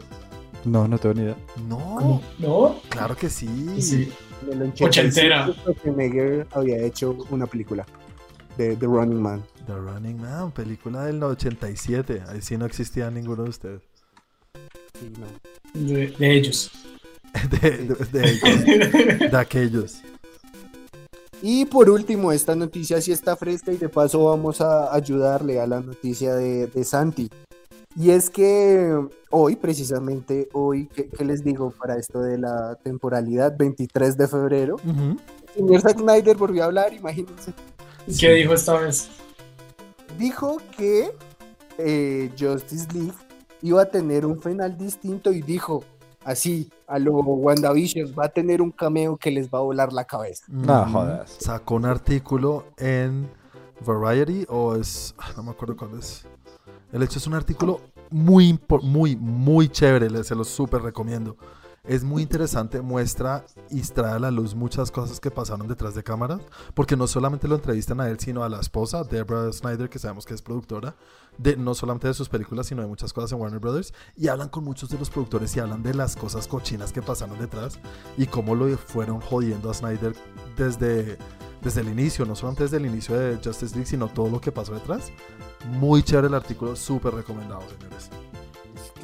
No, no tengo ni idea. No, ¿No? claro que sí. Sí. En el 85, Ochentera. Schwarzenegger había hecho una película de The Running Man. The Running Man, película del 87. Ahí sí no existía ninguno de ustedes. Sí, no. De, de ellos. De, de- de ellos, de aquellos. Y por último, esta noticia sí está fresca y de paso vamos a ayudarle a la noticia de, de Santi. Y es que hoy, precisamente hoy, ¿qué, qué les digo para esto de la temporalidad? 23 de febrero, Ujú. el señor Zack Snyder volvió a hablar, imagínense. ¿Y ¿Qué dijo esta vez? Dijo que eh, Justice League iba a tener un final distinto y dijo así, a lo WandaVision, va a tener un cameo que les va a volar la cabeza. No Ujú. jodas. Sacó un artículo en Variety o es. ah, No me acuerdo cuál es. El hecho es un artículo muy, muy, muy chévere. Se lo súper recomiendo. Es muy interesante, muestra y trae a la luz muchas cosas que pasaron detrás de cámaras, porque no solamente lo entrevistan a él, sino a la esposa, Deborah Snyder, que sabemos que es productora, de, no solamente de sus películas, sino de muchas cosas en Warner Brothers, y hablan con muchos de los productores y hablan de las cosas cochinas que pasaron detrás y cómo lo fueron jodiendo a Snyder desde, desde el inicio, no solamente desde el inicio de Justice League, sino todo lo que pasó detrás. Muy chévere el artículo, súper recomendado, señores.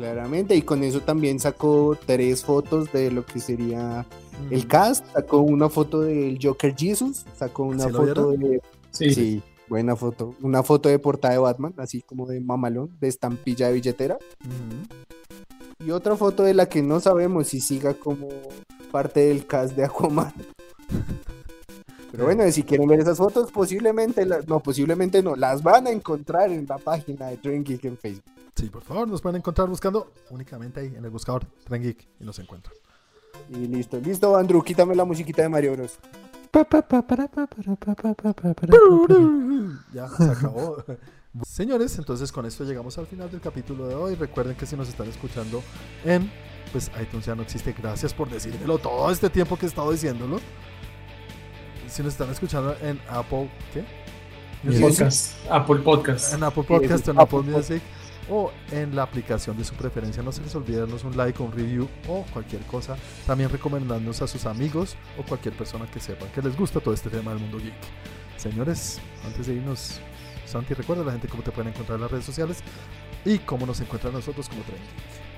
Claramente, y con eso también sacó tres fotos de lo que sería el cast. Sacó una foto del Joker Jesus, sacó una ¿Sí lo foto de. Sí. Sí, buena foto. Una foto de portada de Batman, así como de mamalón, de estampilla de billetera. Y otra foto de la que no sabemos si siga como parte del cast de Aquaman. Pero bueno, si quieren ver esas fotos, posiblemente, la- no, posiblemente no, las van a encontrar en la página de Geek en Facebook. Sí, por favor, nos pueden encontrar buscando únicamente ahí en el buscador Tren Geek y nos encuentran. Y listo, listo, Andrew, quítame la musiquita de Mario Bros. Ya, se acabó. Señores, entonces con esto llegamos al final del capítulo de hoy. Recuerden que si nos están escuchando en pues iTunes ya no existe. Gracias por decírmelo todo este tiempo que he estado diciéndolo. Si nos están escuchando en Apple, ¿qué? Music, Podcast. Apple Podcast. En Apple Podcast, en Apple Apple Music o en la aplicación de su preferencia. No se les olvide darnos un like, un review o cualquier cosa. También recomendándonos a sus amigos o cualquier persona que sepa que les gusta todo este tema del mundo geek. Señores, antes de irnos, Santi, recuerda a la gente cómo te pueden encontrar en las redes sociales y cómo nos encuentran nosotros como Tren Geek.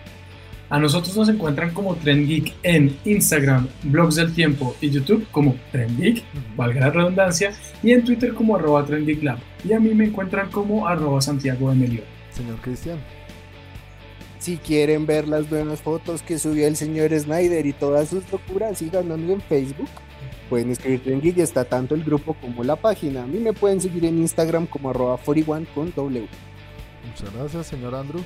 A nosotros nos encuentran como Trend Geek en Instagram, Blogs del Tiempo y YouTube como Trend Geek, valga la redundancia, y en Twitter como arroba Trend Geek Lab. Y a mí me encuentran como arroba Santiago de Melión. Señor Cristian, Si quieren ver las nuevas fotos que subió el señor Snyder y todas sus locuras, síganos en Facebook. Pueden escribir en Geek, está tanto el grupo como la página. A mí me pueden seguir en Instagram como arroba 41 con W. muchas gracias, señor Andrew.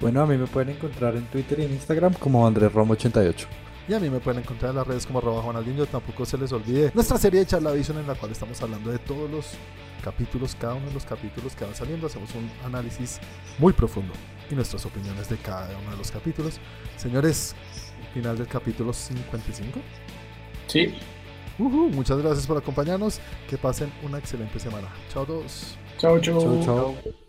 Bueno, a mí me pueden encontrar en Twitter y en Instagram como AndrésRomo88. Y a mí me pueden encontrar en las redes como arroba Juanaldinho. Tampoco se les olvide nuestra serie de Charlavision en la cual estamos hablando de todos los capítulos, cada uno de los capítulos que van saliendo. Hacemos un análisis muy profundo y nuestras opiniones de cada uno de los capítulos. Señores, final del capítulo 55. Sí, Ujú, muchas gracias por acompañarnos. Que pasen una excelente semana. Chao a todos. chao, chao. Chau, chau.